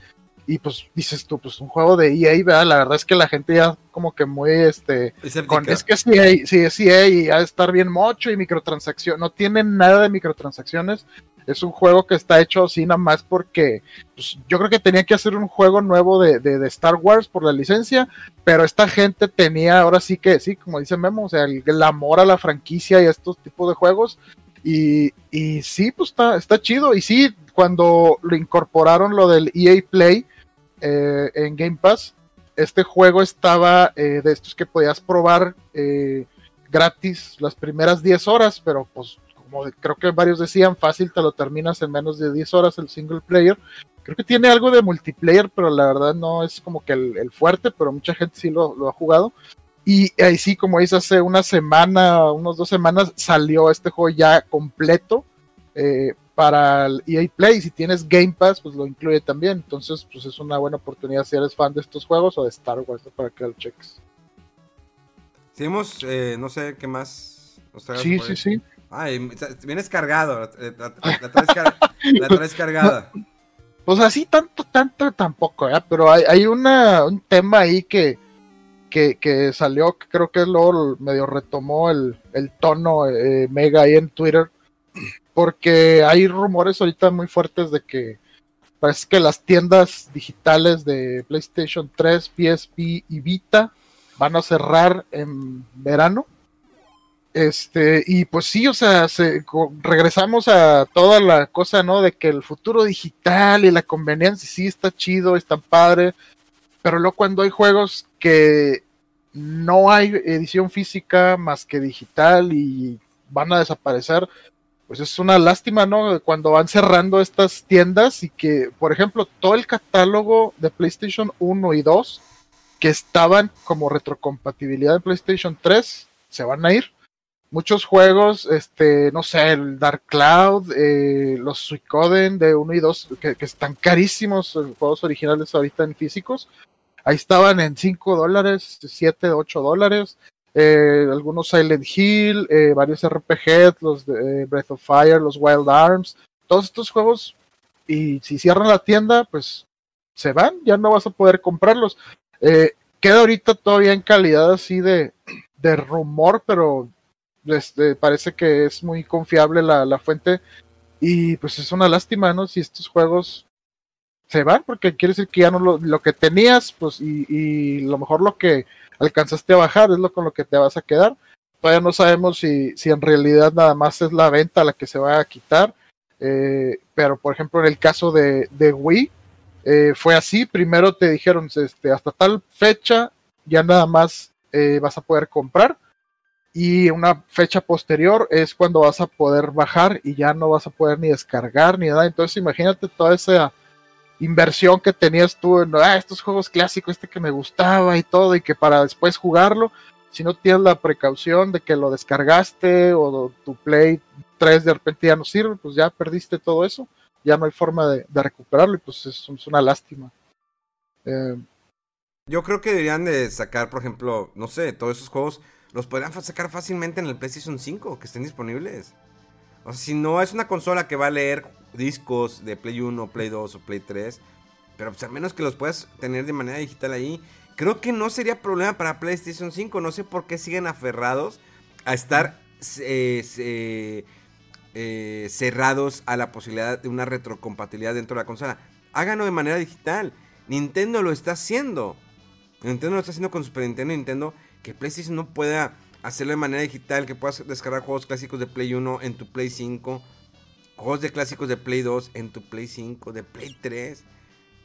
y pues dices tú, pues un juego de EA, ¿verdad? La verdad es que la gente ya como que muy, este, con, es que sí, sí, es EA y ha de estar bien mocho y microtransacción, no tiene nada de microtransacciones, es un juego que está hecho así nada más porque pues, yo creo que tenía que hacer un juego nuevo de, de, de, Star Wars por la licencia, pero esta gente tenía ahora sí que, sí, como dice Memo, o sea, el, el amor a la franquicia y a estos tipos de juegos, y, y sí, pues está, está chido, y sí, cuando lo incorporaron lo del EA Play, eh, en Game Pass. Este juego estaba eh, de estos que podías probar eh, gratis las primeras 10 horas, pero pues como creo que varios decían, fácil te lo terminas en menos de 10 horas el single player. Creo que tiene algo de multiplayer, pero la verdad no es como que el, fuerte, pero mucha gente sí lo, ha jugado. Y ahí sí, como dice, hace una semana, unos dos semanas, salió este juego ya completo. Para el EA Play. Si tienes Game Pass, pues lo incluye también. Entonces, pues es una buena oportunidad si eres fan de estos juegos o de Star Wars ¿no? para que lo cheques. Seguimos, eh, no sé qué más. sí, sí, sí. Ay, vienes cargado. La, la, traes, car la traes cargada. Pues así tanto, tanto tampoco, ¿eh? pero hay, hay una, un tema ahí que, que, que, salió, que creo que luego medio retomó el, el tono eh, mega ahí en Twitter, porque hay rumores ahorita muy fuertes de que parece que las tiendas digitales de PlayStation 3, PSP y Vita van a cerrar en verano. Este, y pues sí, o sea, se, regresamos a toda la cosa, ¿no? De que el futuro digital y la conveniencia sí está chido, está padre, pero luego cuando hay juegos que no hay edición física más que digital y van a desaparecer, pues es una lástima, ¿no? Cuando van cerrando estas tiendas y que, por ejemplo, todo el catálogo de PlayStation 1 y 2 que estaban como retrocompatibilidad de PlayStation 3 se van a ir. Muchos juegos, este, no sé, el Dark Cloud, eh, los Suicoden de 1 y 2, que, están carísimos, los juegos originales ahorita en físicos, ahí estaban en 5 dólares, 7, 8 dólares eh, algunos Silent Hill, eh, varios RPGs, los de eh, Breath of Fire, los Wild Arms, todos estos juegos, y si cierran la tienda, pues se van, ya no vas a poder comprarlos. Queda ahorita todavía en calidad así de, de rumor, pero este, parece que es muy confiable la, la fuente. Y pues es una lástima, ¿no? Si estos juegos se van, porque quiere decir que ya no lo, que tenías, pues, y, lo mejor lo que alcanzaste a bajar es lo con lo que te vas a quedar. Todavía no sabemos si, si en realidad nada más es la venta la que se va a quitar. Eh, pero por ejemplo en el caso de, de Wii, eh, fue así, primero te dijeron este, hasta tal fecha ya nada más eh, vas a poder comprar y una fecha posterior es cuando vas a poder bajar y ya no vas a poder ni descargar ni nada. Entonces imagínate toda esa inversión que tenías tú en ah, estos juegos clásicos, este que me gustaba y todo, y que para después jugarlo, si no tienes la precaución de que lo descargaste o tu Play 3 de repente ya no sirve, pues ya perdiste todo eso, ya no hay forma de, recuperarlo y pues es, una lástima. Eh, Yo creo que deberían de sacar, por ejemplo, no sé, todos esos juegos los podrían sacar fácilmente en el PlayStation 5, que estén disponibles. O sea, si no es una consola que va a leer discos de Play 1, Play 2 o Play 3, pero pues al menos que los puedas tener de manera digital ahí, creo que no sería problema para PlayStation 5. No sé por qué siguen aferrados a estar eh, eh, cerrados a la posibilidad de una retrocompatibilidad dentro de la consola. Háganlo de manera digital. Nintendo lo está haciendo. Nintendo lo está haciendo con Super Nintendo Nintendo que PlayStation no pueda hacerlo de manera digital, que puedas descargar juegos clásicos de Play 1 en tu Play 5, juegos de clásicos de Play 2 en tu Play 5, de Play 3,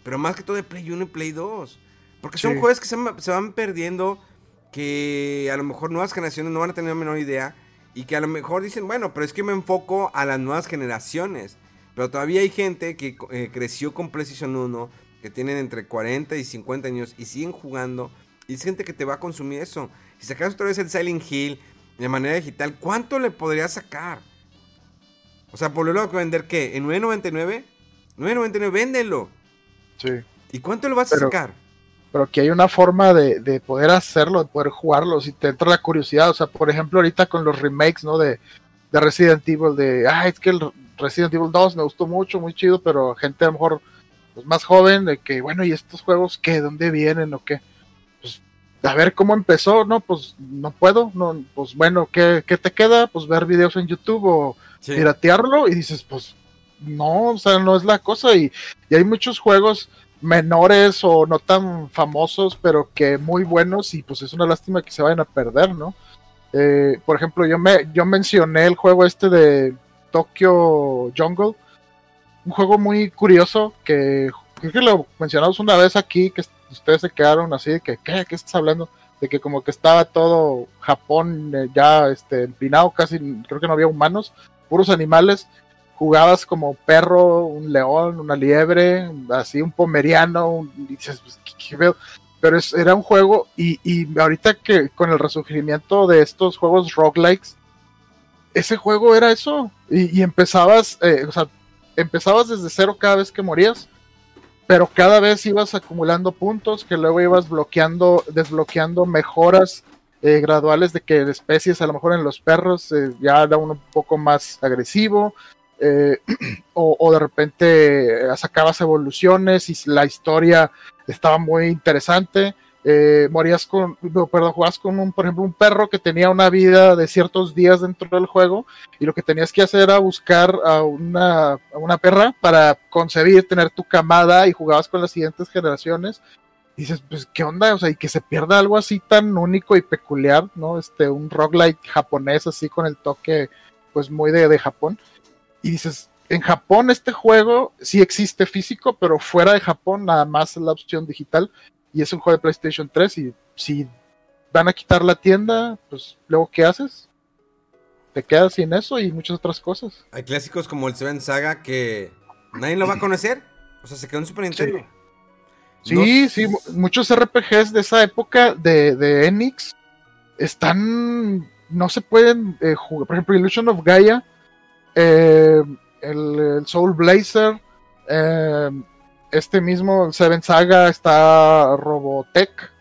pero más que todo de Play 1 y Play 2. Porque son juegos que se, van perdiendo, que a lo mejor nuevas generaciones no van a tener la menor idea, y que a lo mejor dicen, bueno, pero es que me enfoco a las nuevas generaciones. Pero todavía hay gente que eh, creció con PlayStation 1, que tienen entre 40 y 50 años y siguen jugando y es gente que te va a consumir eso. Si sacas otra vez el Silent Hill de manera digital, ¿cuánto le podrías sacar? O sea, volverlo a vender qué? ¿En 9.99? 9.99, véndelo. Sí. ¿Y cuánto lo vas a sacar? Pero que hay una forma de, poder hacerlo, de poder jugarlo, si te entra la curiosidad. O sea, por ejemplo, ahorita con los remakes, ¿no? De, de Resident Evil, de, ah, es que el Resident Evil 2 me gustó mucho, muy chido, pero gente a lo mejor pues, más joven, de que, bueno, ¿y estos juegos qué? ¿Dónde vienen o qué? a ver cómo empezó, no, pues no puedo, no, pues bueno, ¿qué, te queda? Pues ver videos en YouTube o piratearlo y dices, pues no, o sea, no es la cosa y, hay muchos juegos menores o no tan famosos, pero que muy buenos y pues es una lástima que se vayan a perder, ¿no? Eh, por ejemplo, yo, me, yo mencioné el juego este de Tokyo Jungle, un juego muy curioso que creo que lo mencionamos una vez aquí, que ustedes se quedaron así de que, ¿qué? ¿Qué estás hablando? De que como que estaba todo Japón eh, ya este, empinado, casi creo que no había humanos, puros animales. Jugabas como perro, un león, una liebre, así un pomeriano, dices, pues, ¿qué, veo? Pero era un juego y, y ahorita que con el resurgimiento de estos juegos roguelikes, ese juego era eso. Y, empezabas, eh, o sea, empezabas desde cero cada vez que morías pero cada vez ibas acumulando puntos que luego ibas bloqueando, desbloqueando mejoras eh, graduales de que especies, a lo mejor en los perros eh, ya era uno un poco más agresivo, eh, o, de repente sacabas evoluciones y la historia estaba muy interesante. Morías con, perdón, jugabas con un, por ejemplo, un perro que tenía una vida de ciertos días dentro del juego y lo que tenías que hacer era buscar a una, a una perra para concebir, tener tu camada y jugabas con las siguientes generaciones. Y dices, pues, ¿qué onda? O sea, y que se pierda algo así tan único y peculiar, ¿no? Este, un roguelike japonés así con el toque, pues, muy de, de Japón. Y dices, en Japón este juego sí existe físico, pero fuera de Japón nada más es la opción digital y es un juego de PlayStation 3 y si van a quitar la tienda, pues luego ¿qué haces? Te quedas sin eso y muchas otras cosas. Hay clásicos como el Seven Saga que nadie lo va a conocer. O sea, se quedó en Super Nintendo. Sí, sí, muchos RPGs de esa época de, de Enix están. No se pueden eh, jugar. Por ejemplo, Illusion of Gaia, eh, el, Soul Blazer, eh, este mismo Seven Saga está Robotech.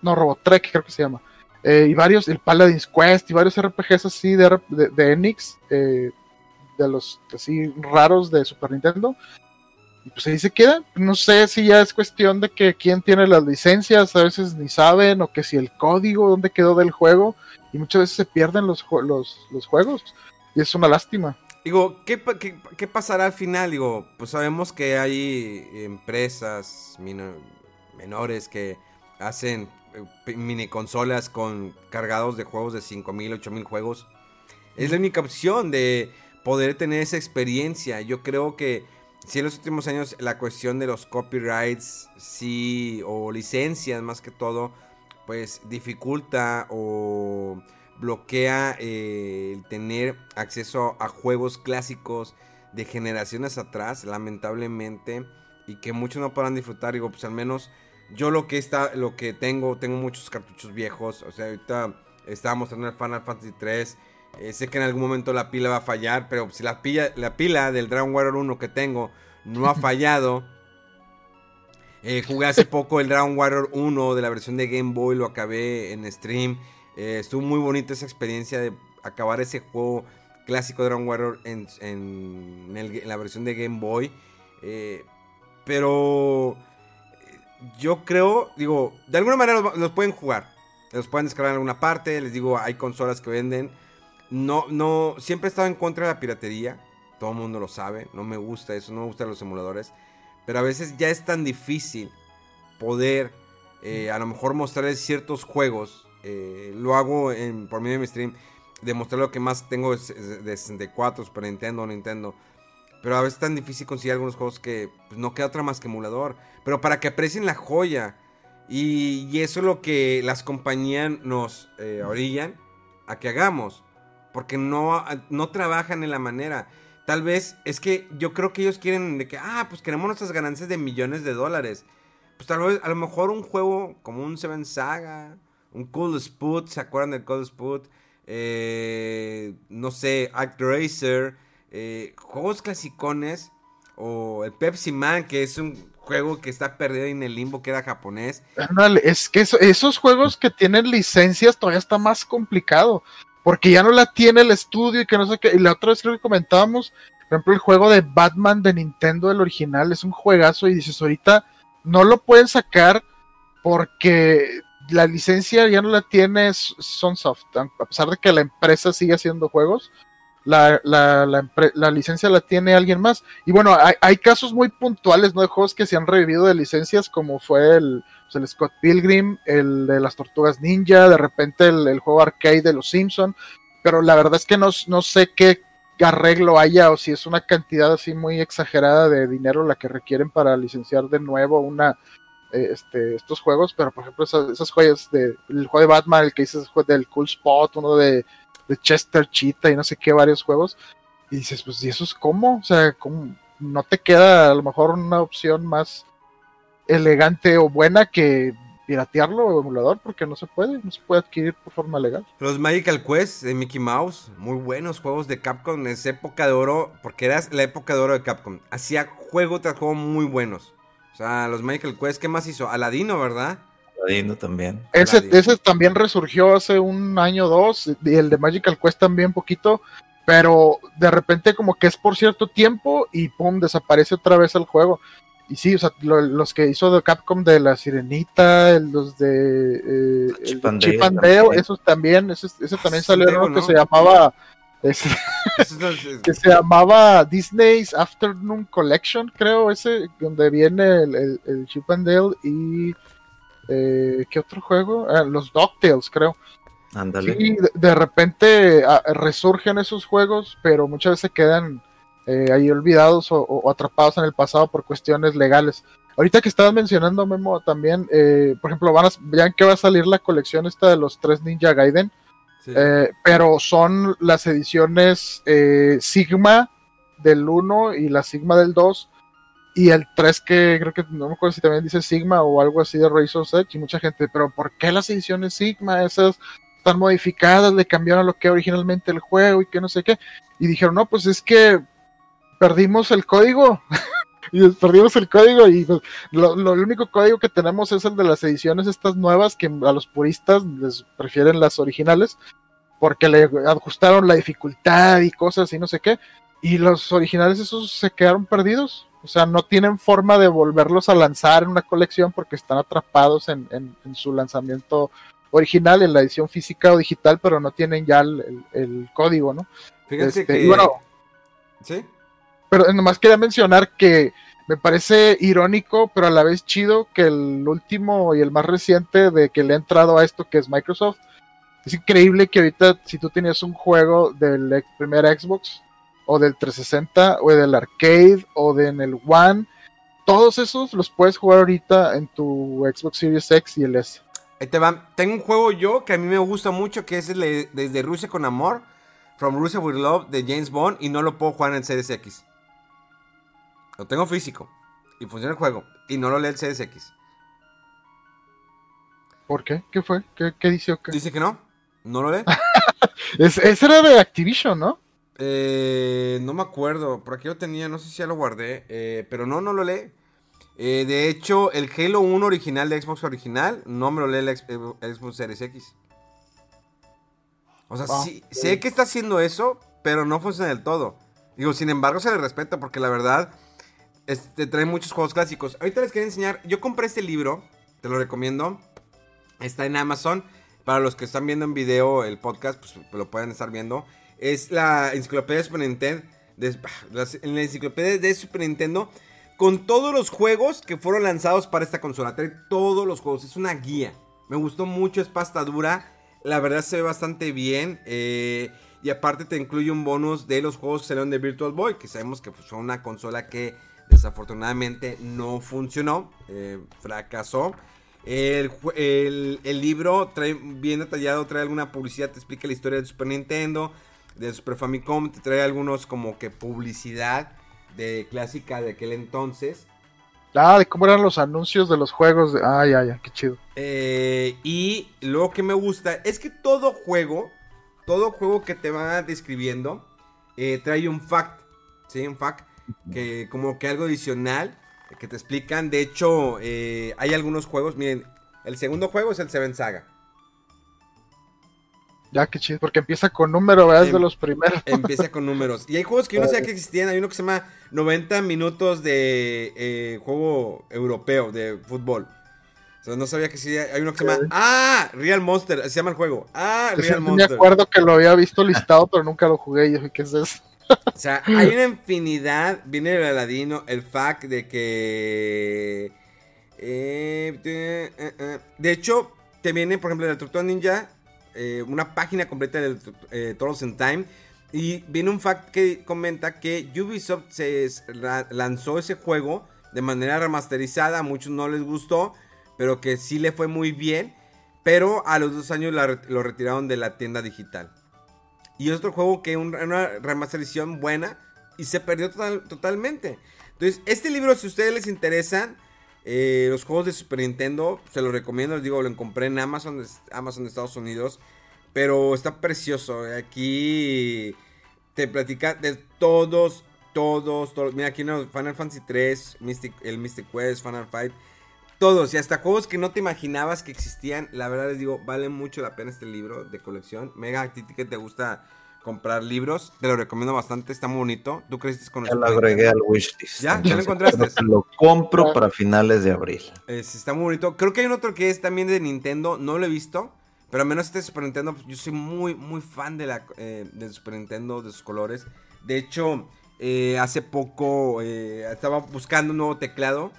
No, Robotrek creo que se llama. Y varios, el Paladin's Quest y varios RPGs así de, de, Enix, de los así raros de Super Nintendo. Y pues ahí se quedan. No sé si ya es cuestión de que quién tiene las licencias, a veces ni saben, o que si el código, dónde quedó del juego. Y muchas veces se pierden los, los, los juegos. y es una lástima. Digo, ¿qué, qué, pasará al final? Digo, pues sabemos que hay empresas menores que hacen eh, mini consolas con cargados de juegos de 5000, 8000 juegos. Es la única opción de poder tener esa experiencia. Yo creo que si en los últimos años la cuestión de los copyrights, sí, o licencias más que todo, pues dificulta o bloquea eh, el tener acceso a juegos clásicos de generaciones atrás, lamentablemente, y que muchos no podrán disfrutar. Digo, pues al menos yo lo que está, lo que tengo, tengo muchos cartuchos viejos. O sea, ahorita estaba mostrando el Final Fantasy 3. Eh, sé que en algún momento la pila va a fallar, pero si la pila, la pila del Dragon Warrior 1 que tengo no ha fallado. Eh, jugué hace poco el Dragon Warrior 1 de la versión de Game Boy, lo acabé en stream. Eh, estuvo muy bonita esa experiencia de acabar ese juego clásico de Dragon Warrior en, la versión de Game Boy. Pero yo creo, digo, de alguna manera los, pueden jugar. Los pueden descargar en alguna parte. Les digo, hay consolas que venden. No, no, siempre he estado en contra de la piratería. Todo el mundo lo sabe. No me gusta eso, no me gustan los emuladores. Pero a veces ya es tan difícil poder eh, a lo mejor mostrarles ciertos juegos eh, lo hago en, por medio de mi stream. Demostrar lo que más tengo de 64, Super Nintendo, Nintendo. Pero a veces es tan difícil conseguir algunos juegos que pues, no queda otra más que emulador. Pero para que aprecien la joya. Y, eso es lo que las compañías nos eh, orillan a que hagamos. Porque no, no trabajan en la manera. Tal vez es que yo creo que ellos quieren de que, ah, pues queremos nuestras ganancias de millones de dólares. Pues tal vez, a lo mejor un juego como un Seven Saga, un Cool Spot, ¿se acuerdan del Cool Spot? Eh, no sé, Act Racer, eh, juegos clasicones, o el Pepsi Man, que es un juego que está perdido en el limbo, que era japonés. es que esos juegos que tienen licencias todavía está más complicado, porque ya no la tiene el estudio y que no sé qué. Y la otra vez creo que comentábamos, por ejemplo, el juego de Batman de Nintendo, el original, es un juegazo y dices, ahorita no lo pueden sacar porque la licencia ya no la tiene Sunsoft, a pesar de que la empresa sigue haciendo juegos, la, licencia la tiene alguien más. Y bueno, hay, casos muy puntuales, ¿no? De juegos que se han revivido de licencias, como fue el, pues, el Scott Pilgrim, el de las Tortugas Ninja, de repente el, juego arcade de los Simpson, pero la verdad es que no, no sé qué arreglo haya o si es una cantidad así muy exagerada de dinero la que requieren para licenciar de nuevo una, eh, este, estos juegos, pero por ejemplo esas, joyas del juego de Batman, el que dices del Cool Spot, uno de, Chester Cheetah y no sé qué, varios juegos, y dices, pues, ¿y eso es cómo? O sea, ¿cómo? no te queda a lo mejor una opción más elegante o buena que piratearlo o emulador porque no se puede, no se puede adquirir por forma legal. Los Magical Quest de Mickey Mouse, muy buenos juegos de Capcom en esa época de oro, porque era la época de oro de Capcom. Hacía juego tras juego muy buenos. O sea, los Michael Quest, ¿qué más hizo? Aladino, ¿verdad? Aladino también. Ese, ese también resurgió hace un año o dos, y el de Magical Quest también poquito, pero de repente como que es por cierto tiempo y pum, desaparece otra vez el juego. Y sí, o sea, los que hizo de Capcom de la Sirenita, los de eh, Chip, and esos también, ese, también ah, salió uno que se llamaba que se llamaba Disney's Afternoon Collection, creo, ese, donde viene el, el, Chip and Dale y... Eh, ¿Qué otro juego? Ah, los DuckTales, creo. Ándale. Y de, repente ah, resurgen esos juegos, pero muchas veces quedan eh, ahí olvidados o, atrapados en el pasado por cuestiones legales. Ahorita que estabas mencionando, Memo, también, eh, por ejemplo, van a, vean que va a salir la colección esta de los tres Ninja Gaiden. Eh, pero son las ediciones eh, Sigma del 1 y la Sigma del 2 y el 3 que creo que no me acuerdo si también dice Sigma o algo así de Razor's Edge y mucha gente, pero ¿por qué las ediciones Sigma? Esas están modificadas, le cambiaron lo que originalmente el juego y que no sé qué. Y dijeron, no, pues es que perdimos el código. y perdimos el código y pues, lo, único código que tenemos es el de las ediciones estas nuevas que a los puristas les prefieren las originales porque le ajustaron la dificultad y cosas y no sé qué y los originales esos se quedaron perdidos o sea no tienen forma de volverlos a lanzar en una colección porque están atrapados en, en, su lanzamiento original en la edición física o digital pero no tienen ya el, el, código no Fíjense este, que... Bueno, ¿Sí? Pero nomás quería mencionar que me parece irónico, pero a la vez chido que el último y el más reciente de que le ha entrado a esto, que es Microsoft, es increíble que ahorita si tú tenías un juego del primer Xbox o del 360 o del arcade o del el One, todos esos los puedes jugar ahorita en tu Xbox Series X y el S. Ahí te van. Tengo un juego yo que a mí me gusta mucho que es el Desde Rusia con Amor, From Russia with Love de James Bond y no lo puedo jugar en Series X. Lo tengo físico y funciona el juego y no lo lee el CSX. ¿Por qué? ¿Qué fue? ¿Qué, dice? Dice que no, no lo lee. ese era de Activision, ¿no? Eh, no me acuerdo, por aquí lo tenía, no sé si ya lo guardé, eh, pero no, no lo lee. Eh, de hecho, el Halo 1 original de Xbox original no me lo lee el, Xbox Series X. O sea, sí, sé que está haciendo eso, pero no funciona del todo. Digo, sin embargo, se le respeta porque la verdad este, trae muchos juegos clásicos. Ahorita les quería enseñar. Yo compré este libro. Te lo recomiendo. Está en Amazon. Para los que están viendo en video el podcast, pues lo pueden estar viendo. Es la enciclopedia de Super Nintendo. en la enciclopedia de Super Nintendo. Con todos los juegos que fueron lanzados para esta consola. Trae todos los juegos. Es una guía. Me gustó mucho. Es pasta dura. La verdad se ve bastante bien. Eh, y aparte te incluye un bonus de los juegos que salieron de Virtual Boy. Que sabemos que fue una consola que Desafortunadamente no funcionó, eh, fracasó. El, libro trae bien detallado, trae alguna publicidad, te explica la historia de Super Nintendo, de Super Famicom, te trae algunos como que publicidad de clásica de aquel entonces. Ah, de cómo eran los anuncios de los juegos. De... Ah, ya, ya, qué chido. Eh, y lo que me gusta es que todo juego, todo juego que te va describiendo, eh, trae un fact. ¿Sí? Un fact que como que algo adicional que te explican. De hecho, eh, hay algunos juegos, miren, el segundo juego es el Seven Saga. Ya, qué chido, porque empieza con números, ¿verdad? Es de em, los primeros. Empieza con números. Y hay juegos que yo no sabía que existían. Hay uno que se llama 90 minutos de eh, juego europeo de fútbol. O sea, no sabía que existía. Hay uno que se llama. ¡Ah! Real Monster. Se llama el juego. ¡Ah! Real Monster. Me acuerdo que lo había visto listado, pero nunca lo jugué. Y yo ¿qué es eso? O sea, hay una infinidad. Viene el Aladino, el fact de que. Eh, eh, eh, de hecho, te viene, por ejemplo, el Tortuga Ninja. una página completa del Turtles in Time. Y viene un fact que comenta que Ubisoft se lanzó ese juego de manera remasterizada. A muchos no les gustó, pero que sí le fue muy bien. Pero a los dos años lo retiraron de la tienda digital. Y es otro juego que una remasterización buena y se perdió totalmente. Entonces, este libro, si a ustedes les interesan, eh, los juegos de Super Nintendo, se los recomiendo. Les digo, lo compré en Amazon, Amazon de Estados Unidos. Pero está precioso. Aquí te platica de todos, todos, todos. Mira, aquí no, Final Fantasy 3, el Mystic Quest, Final Fight. Todos, y hasta juegos que no te imaginabas que existían. La verdad les digo, vale mucho la pena este libro de colección. Mega, a ti que te gusta comprar libros, te lo recomiendo bastante, está muy bonito. ¿Tú crees con Ya lo agregué al wishlist. ¿Ya? ¿Ya lo encontraste? Lo compro para finales de abril. está muy bonito. Creo que hay un otro que es también de Nintendo, no lo he visto. Pero al menos este Super Nintendo, pues, yo soy muy, muy fan de la, eh, del Super Nintendo, de sus colores. De hecho, eh, hace poco eh, estaba buscando un nuevo teclado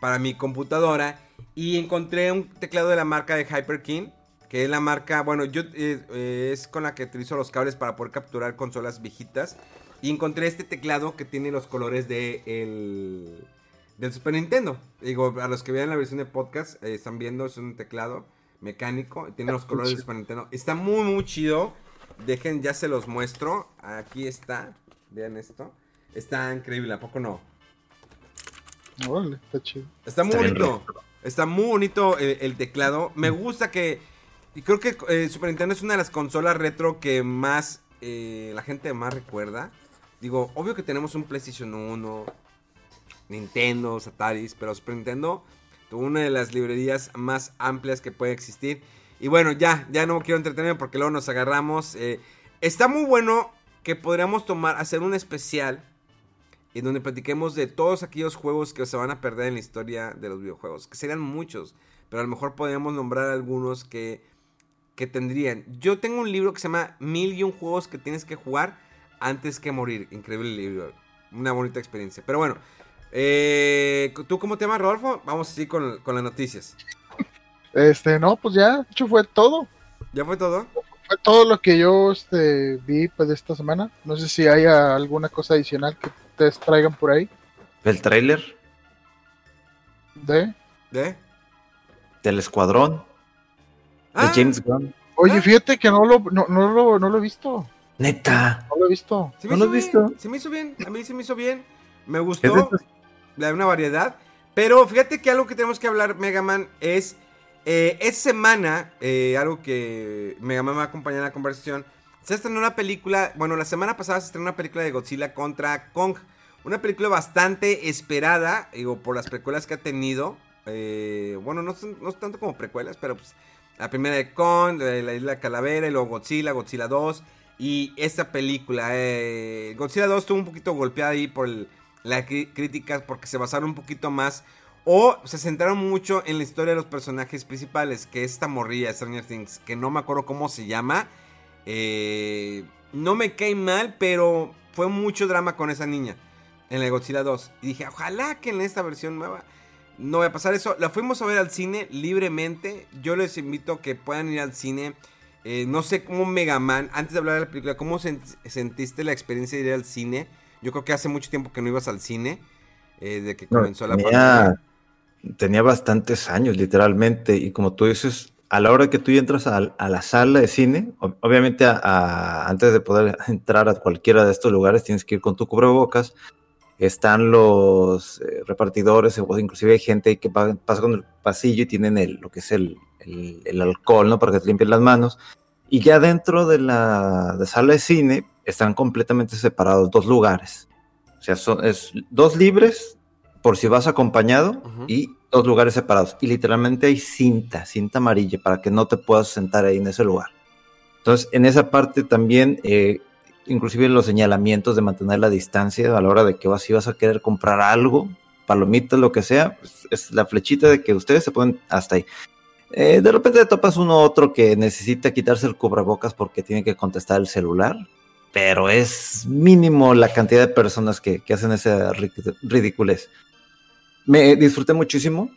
para mi computadora y encontré un teclado de la marca de Hyperkin, que es la marca, bueno, yo eh, eh, es con la que utilizo los cables para poder capturar consolas viejitas. Y encontré este teclado que tiene los colores de el, del Super Nintendo. Digo, a los que vean la versión de podcast, eh, están viendo, es un teclado mecánico, tiene los colores del Super Nintendo. Está muy, muy chido. Dejen, ya se los muestro. Aquí está. Vean esto. Está increíble, ¿a poco no? Está chido. Está muy bonito. Está muy bonito el, teclado. Me gusta que. Y creo que eh, Super Nintendo es una de las consolas retro que más. Eh, la gente más recuerda. Digo, obvio que tenemos un PlayStation 1, Nintendo, Ataris, pero Super Nintendo tuvo una de las librerías más amplias que puede existir. Y bueno, ya, ya no quiero entretenerme porque luego nos agarramos. Eh, está muy bueno que podríamos tomar, hacer un especial en donde platiquemos de todos aquellos juegos que se van a perder en la historia de los videojuegos, que serían muchos, pero a lo mejor podríamos nombrar algunos que, que tendrían. Yo tengo un libro que se llama Mil y un juegos que tienes que jugar, antes que morir. Increíble libro. Una bonita experiencia. Pero bueno, eh, ¿tú cómo te llamas, Rodolfo? Vamos así con, con las noticias. Este, no, pues ya, de hecho fue todo. ¿Ya fue todo? Fue todo lo que yo este, vi pues, de esta semana. No sé si hay alguna cosa adicional que ustedes traigan por ahí. ¿El tráiler? ¿De? ¿De? Del escuadrón. De Ah. James Gunn. Oye, ¿Ah? fíjate que no lo, no, no lo, no lo he visto. Neta. No lo he visto. Se me ¿No hizo lo bien, visto? Se me hizo bien. A mí se me hizo bien. Me gustó. estos- de una variedad. Pero fíjate que algo que tenemos que hablar, Mega Man, es. Eh, esta semana, eh, algo que me va a acompañar en la conversación. Se estrenó una película. Bueno, la semana pasada se estrenó una película de Godzilla contra Kong. Una película bastante esperada, digo, por las precuelas que ha tenido. Eh, bueno, no, no tanto como precuelas, pero pues. La primera de Kong, de la Isla Calavera, y luego Godzilla, Godzilla 2. Y esta película, eh, Godzilla 2 estuvo un poquito golpeada ahí por el- la cri- crítica porque se basaron un poquito más o se centraron mucho en la historia de los personajes principales, que es esta morrilla, Stranger Things, que no me acuerdo cómo se llama. Eh, no me cae mal, pero fue mucho drama con esa niña en la de Godzilla 2. Y dije, ojalá que en esta versión nueva no vaya a pasar eso. La fuimos a ver al cine libremente. Yo les invito a que puedan ir al cine. Eh, no sé cómo Mega Man, antes de hablar de la película, ¿cómo sent- sentiste la experiencia de ir al cine? Yo creo que hace mucho tiempo que no ibas al cine, eh, de que No, comenzó la pandemia. Tenía, bastantes años, literalmente, y como tú dices, a la hora que tú entras a, a la sala de cine, ob- obviamente a- a- antes de poder entrar a cualquiera de estos lugares tienes que ir con tu cubrebocas, están los eh, repartidores, inclusive hay gente que pa- pasa con el pasillo y tienen el, lo que es el, el- el alcohol, ¿no? Para que te limpien las manos. Y ya dentro de la de sala de cine están completamente separados dos lugares. O sea, son es dos libres por si vas acompañado y dos lugares separados. Y literalmente hay cinta, cinta amarilla para que no te puedas sentar ahí en ese lugar. Entonces, en esa parte también, eh, inclusive los señalamientos de mantener la distancia a la hora de que vas, si vas a querer comprar algo, palomitas, lo que sea, pues, es la flechita de que ustedes se pueden hasta ahí. Eh, de repente te topas uno u otro que necesita quitarse el cubrebocas porque tiene que contestar el celular, pero es mínimo la cantidad de personas que, que hacen esa ri- ridiculez. Me disfruté muchísimo.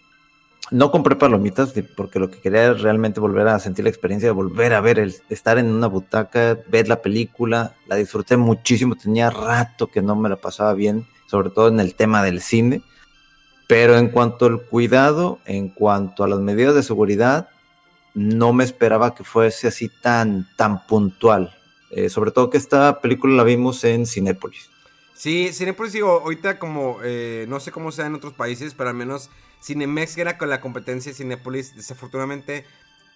No compré palomitas porque lo que quería era realmente volver a sentir la experiencia de volver a ver, el estar en una butaca, ver la película. La disfruté muchísimo. Tenía rato que no me la pasaba bien, sobre todo en el tema del cine. Pero en cuanto al cuidado, en cuanto a las medidas de seguridad, no me esperaba que fuese así tan, tan puntual. Eh, sobre todo que esta película la vimos en Cinépolis. Sí, Cinepolis, digo, ahorita como, eh, no sé cómo sea en otros países, pero al menos Cinemex, que era con la competencia de Cinepolis, desafortunadamente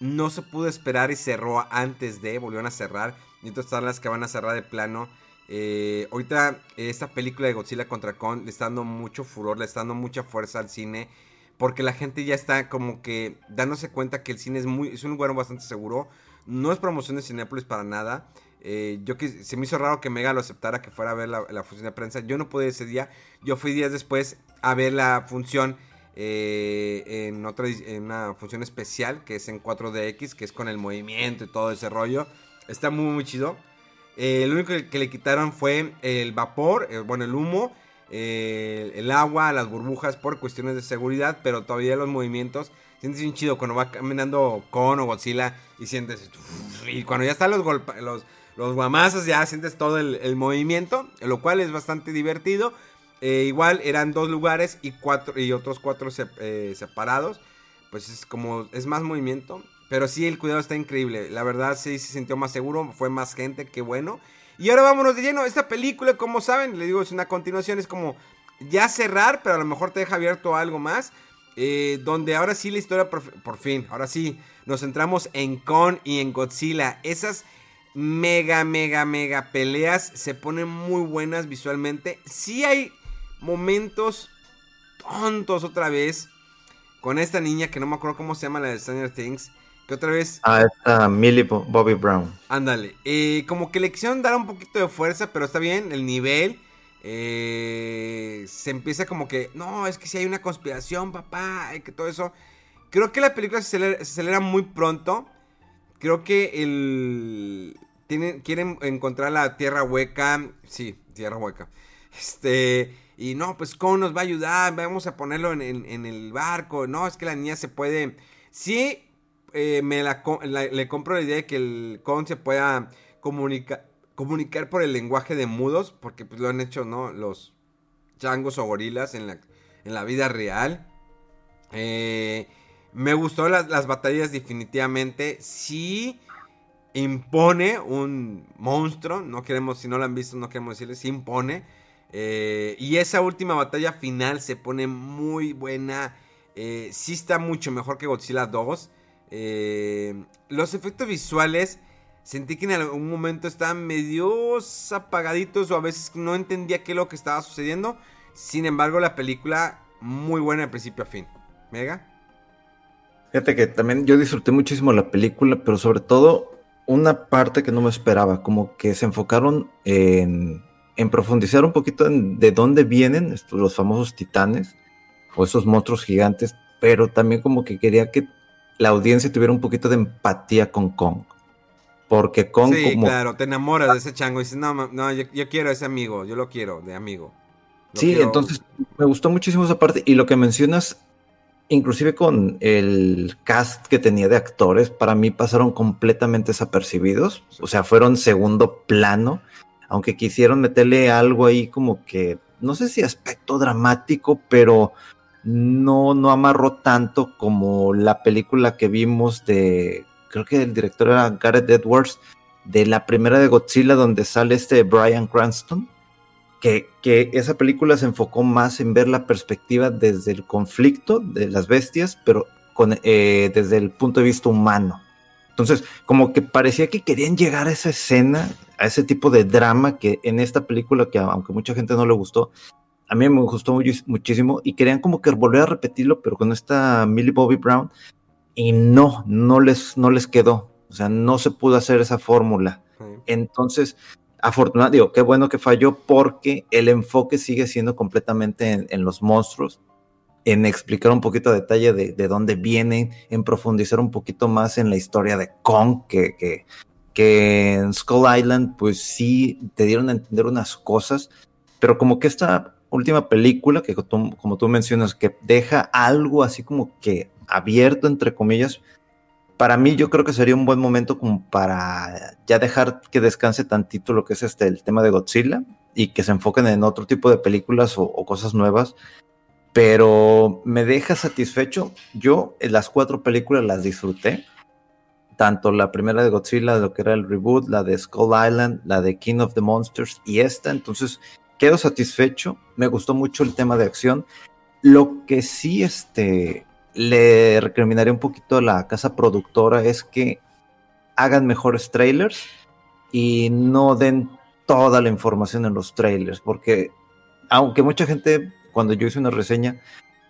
no se pudo esperar y cerró antes de, volvieron a cerrar. Y entonces están las que van a cerrar de plano. Eh, ahorita eh, esta película de Godzilla contra Kong le está dando mucho furor, le está dando mucha fuerza al cine. Porque la gente ya está como que dándose cuenta que el cine es, muy, es un lugar bastante seguro. No es promoción de Cinepolis para nada. Eh, yo que se me hizo raro que Mega lo aceptara que fuera a ver la, función de prensa. Yo no pude ese día. Yo fui días después a ver la función eh, en otra en una función especial que es en 4DX, que es con el movimiento y todo ese rollo. Está muy muy chido. Eh, lo único que, le quitaron fue el vapor, eh, bueno, el humo, eh, el agua, las burbujas por cuestiones de seguridad, pero todavía los movimientos. Sientes bien chido cuando va caminando con o Godzilla y sientes. Y cuando ya están los, los, los guamazos, ya sientes todo el, el movimiento, lo cual es bastante divertido. Eh, igual eran dos lugares y cuatro y otros cuatro eh, separados. Pues es como es más movimiento. Pero sí, el cuidado está increíble. La verdad, sí se sintió más seguro. Fue más gente, qué bueno. Y ahora vámonos de lleno. Esta película, como saben, le digo, es una continuación. Es como ya cerrar, pero a lo mejor te deja abierto algo más. eh, donde ahora sí la historia, por, por fin, ahora sí, nos centramos en Kong y en Godzilla. Esas mega, mega, mega peleas se ponen muy buenas visualmente. Sí hay momentos tontos otra vez. Con esta niña que no me acuerdo cómo se llama la de Stranger Things. Que otra vez Ah, está Millie Bo- Bobby Brown. Ándale, eh, como que le quisieron dar un poquito de fuerza, pero está bien, el nivel. eh, se empieza como que, no, es que si hay una conspiración, papá, y que todo eso. Creo que la película se acelera, se acelera muy pronto. Creo que el... tienen, quieren encontrar la tierra hueca. Sí, tierra hueca. Este, y no, pues Kong nos va a ayudar, vamos a ponerlo en, el barco. No, es que la niña se puede. Sí, eh, me la, le compro la idea de que el Kong se pueda comunicar comunicar por el lenguaje de mudos, porque pues lo han hecho, ¿no? Los changos o gorilas en la, en la vida real. Eh, me gustó las, las, batallas definitivamente. Sí impone un monstruo. No queremos, si no lo han visto, no queremos decirles, sí impone. Eh, y esa última batalla final se pone muy buena. Eh, sí está mucho mejor que Godzilla 2. los efectos visuales sentí que en algún momento estaban medio apagaditos o a veces no entendía qué es lo que estaba sucediendo. Sin embargo, la película muy buena de principio a fin. ¿Mega? Fíjate que también yo disfruté muchísimo la película, pero sobre todo una parte que no me esperaba, como que se enfocaron en, profundizar un poquito en de dónde vienen estos, los famosos titanes o esos monstruos gigantes, pero también como que quería que la audiencia tuviera un poquito de empatía con Kong. Porque con sí, claro, te enamoras de ese chango y dices, no, no yo, quiero a ese amigo, yo lo quiero, de amigo. sí, entonces me gustó muchísimo esa parte y lo que mencionas, inclusive con el cast que tenía de actores, para mí pasaron completamente desapercibidos, o sea, fueron segundo plano, aunque quisieron meterle algo ahí como que, no sé si aspecto dramático, pero no, no amarró tanto como la película que vimos de creo que el director era Gareth Edwards, de la primera de Godzilla donde sale este Brian Cranston, que, que, esa película se enfocó más en ver la perspectiva desde el conflicto de las bestias, pero con, eh, desde el punto de vista humano. Entonces, como que parecía que querían llegar a esa escena, a ese tipo de drama que en esta película, que aunque mucha gente no le gustó, a mí me gustó muchísimo y querían como que volver a repetirlo, pero con esta Millie Bobby Brown, y no, no les, no les quedó. O sea, no se pudo hacer esa fórmula. Entonces, afortunadamente, digo, qué bueno que falló porque el enfoque sigue siendo completamente en, los monstruos, en explicar un poquito a detalle de, dónde vienen, en profundizar un poquito más en la historia de Kong, que, que, que en Skull Island, pues sí te dieron a entender unas cosas, pero como que esta última película, que como tú mencionas, que deja algo así como que abierto, entre comillas, para mí yo creo que sería un buen momento como para ya dejar que descanse tantito lo que es este el tema de Godzilla y que se enfoquen en otro tipo de películas o, cosas nuevas. Pero me deja satisfecho. Yo en las cuatro películas las disfruté. Tanto la primera de Godzilla, lo que era el reboot, la de Skull Island, la de King of the Monsters y esta. Entonces quedo satisfecho. Me gustó mucho el tema de acción. Lo que sí, este, le recriminaría un poquito a la casa productora es que hagan mejores trailers y no den toda la información en los trailers, porque aunque mucha gente, cuando yo hice una reseña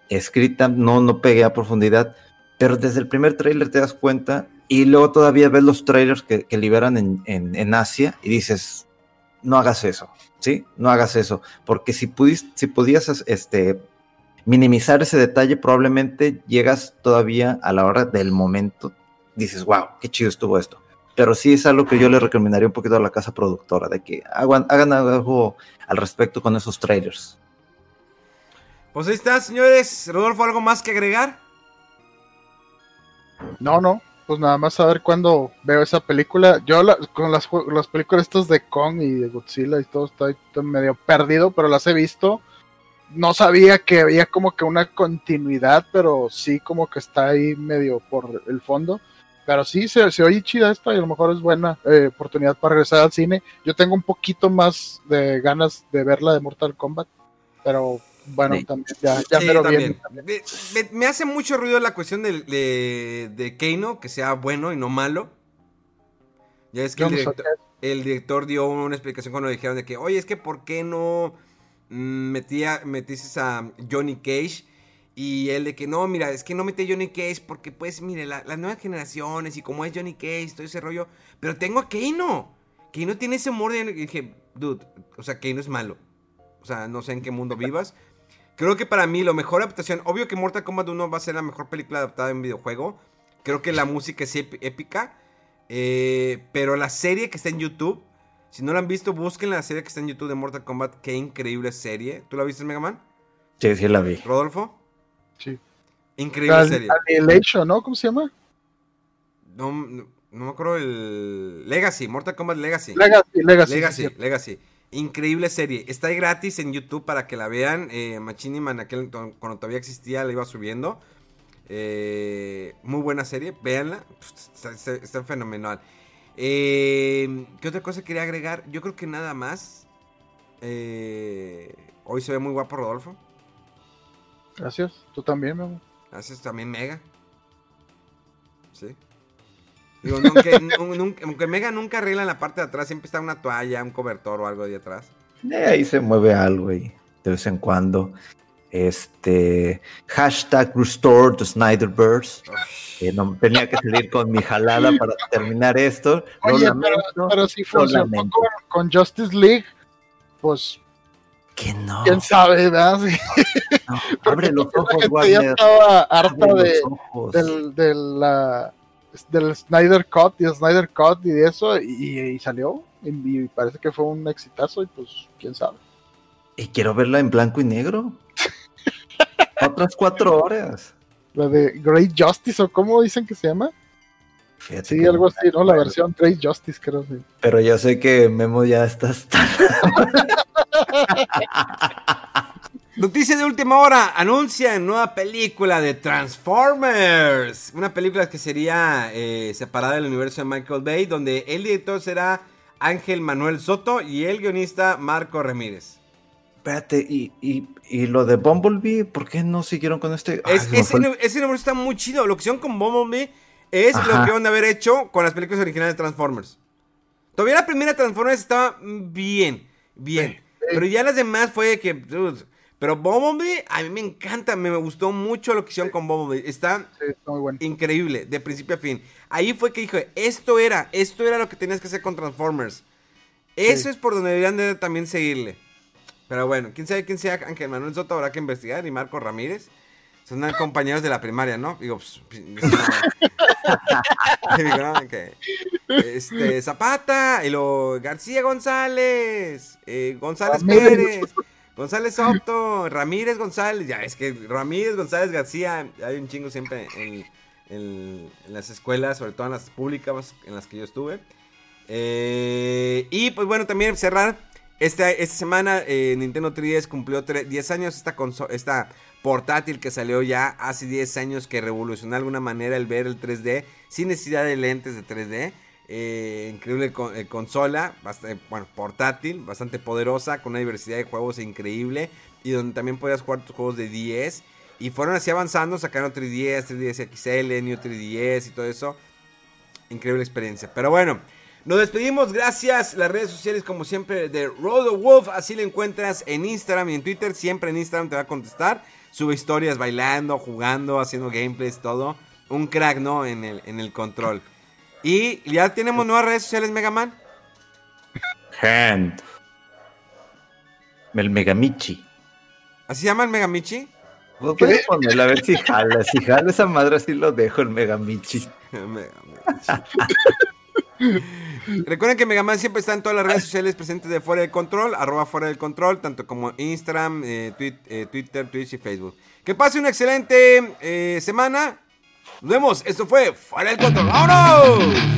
escrita, no, no pegué a profundidad, pero desde el primer trailer te das cuenta y luego todavía ves los trailers que, liberan en, en, Asia y dices, no hagas eso, ¿sí? No hagas eso, porque si, pudiste, si podías este, minimizar ese detalle, probablemente llegas todavía a la hora del momento, dices, wow, qué chido estuvo esto. Pero sí es algo que yo le recomendaría un poquito a la casa productora, de que hagan, hagan algo al respecto con esos trailers. Pues ahí está, señores. Rodolfo, ¿algo más que agregar? No, no. Pues nada más a ver cuándo veo esa película. Yo con las, las películas estas de Kong y de Godzilla y todo, estoy medio perdido, pero las he visto no sabía que había como que una continuidad, pero sí como que está ahí medio por el fondo. Pero sí, se, se oye chida esta y a lo mejor es buena eh, oportunidad para regresar al cine. Yo tengo un poquito más de ganas de verla de Mortal Kombat, pero bueno, también, ya, ya me lo bien. Me, hace mucho ruido la cuestión de, de, de Keino, que sea bueno y no malo. Ya es que el director, el director, dio una explicación cuando dijeron de que, oye, es que ¿por qué no metía, metiste a Johnny Cage y él de que no, mira, es que no mete Johnny Cage porque pues, mire, las nuevas generaciones y como es Johnny Cage, todo ese rollo, pero tengo a Keino. Keino tiene ese humor de... Y dije, dude, o sea, Keino es malo. O sea, no sé en qué mundo vivas. Creo que para mí, lo mejor adaptación, obvio que Mortal Kombat 1 va a ser la mejor película adaptada en videojuego. Creo que la música es épica. Eh, pero la serie que está en YouTube, si no la han visto, busquen la serie que está en YouTube de Mortal Kombat. Qué increíble serie. ¿Tú la viste, Mega Man? Sí, sí la vi. ¿Rodolfo? Sí. Increíble serie. Annihilation, ¿no? ¿Cómo se llama? No, no, me acuerdo el. Legacy, Mortal Kombat Legacy. Legacy, Legacy. Legacy, Legacy. Increíble serie. Está ahí gratis en YouTube para que la vean. Eh, Machiniman, aquel, cuando todavía existía, la iba subiendo. Eh, muy buena serie, véanla. Está, fenomenal. Eh, ¿Qué otra cosa quería agregar? Yo creo que nada más. Eh, hoy se ve muy guapo Rodolfo. Gracias, tú también, mi Gracias también, Mega. Sí. Digo, aunque, Mega nunca arregla en la parte de atrás, siempre está una toalla, un cobertor o algo ahí atrás. ahí se mueve algo y de vez en cuando. Este hashtag restore the Snyderverse. Eh, no, tenía que salir con mi jalada para terminar esto. Oye, pero, si funcionó con, con, Justice League, pues. Que no. Quién sabe, ¿verdad? abre los ojos, Ya estaba harta de, del, del, la, del Snyder Cut y el Snyder Cut y de eso, y, salió. Y, y parece que fue un exitazo, y pues, quién sabe. Y quiero verla en blanco y negro. Otras cuatro horas. La de Great Justice, o cómo dicen que se llama. sí, algo así, ¿no? La versión Great Justice, creo. Sí. Pero ya sé que Memo ya está. Noticia de última hora, anuncia nueva película de Transformers. Una película que sería eh, separada del universo de Michael Bay, donde el director será Ángel Manuel Soto y el guionista Marco Ramírez. Espérate, ¿y, y, lo de Bumblebee? ¿Por qué no siguieron con este? ese, ese está muy chido. Lo que hicieron con Bumblebee es lo que van a haber hecho con las películas originales de Transformers. Todavía la primera Transformers estaba bien, bien. Pero ya las demás fue que. pero Bumblebee, a mí me encanta, me, gustó mucho lo que hicieron con Bumblebee. Está, increíble, de principio a fin. Ahí fue que dije, esto era, esto era lo que tenías que hacer con Transformers. Eso es por donde deberían de también seguirle. Pero bueno, quién sabe quién sea Ángel Manuel Soto, habrá que investigar. Y Marco Ramírez. Son compañeros de la primaria, ¿no? Digo, pues. este, Zapata, y lo García González, eh, González Pérez, González Soto, Ramírez González. Ya es que Ramírez González García, hay un chingo siempre en, en, las escuelas, sobre todo en las públicas en las que yo estuve. Eh, y pues bueno, también cerrar esta, esta semana eh, Nintendo 3DS cumplió 10 años. Esta, esta portátil que salió ya hace 10 años que revolucionó de alguna manera el ver el 3D sin necesidad de lentes de 3D. Eh, increíble eh, consola, bastante, bueno, portátil, bastante poderosa, con una diversidad de juegos increíble. Y donde también podías jugar tus juegos de 10. Y fueron así avanzando, sacaron 3DS, 3DS XL, New 3DS y todo eso. Increíble experiencia. Pero bueno, nos despedimos, gracias. Las redes sociales, como siempre, de Rodo Wolf. Así lo encuentras en Instagram y en Twitter. Siempre en Instagram te va a contestar. Sube historias bailando, jugando, haciendo gameplays, todo. Un crack, ¿no? En el, en el control. Y ya tenemos nuevas redes sociales, Megaman. Hand. El Megamichi. ¿Así se llama el Megamichi? Puedes ponerlo a ver si jala. Si jala esa madre, así lo dejo el Megamichi. Megamichi. Recuerden que Megaman siempre está en todas las redes sociales presentes de Fuera del Control, arroba Fuera del Control, tanto como Instagram, eh, eh, Twitter, Twitch y Facebook. Que pase una excelente eh, semana. Nos vemos. Esto fue Fuera del Control. ¡Vámonos!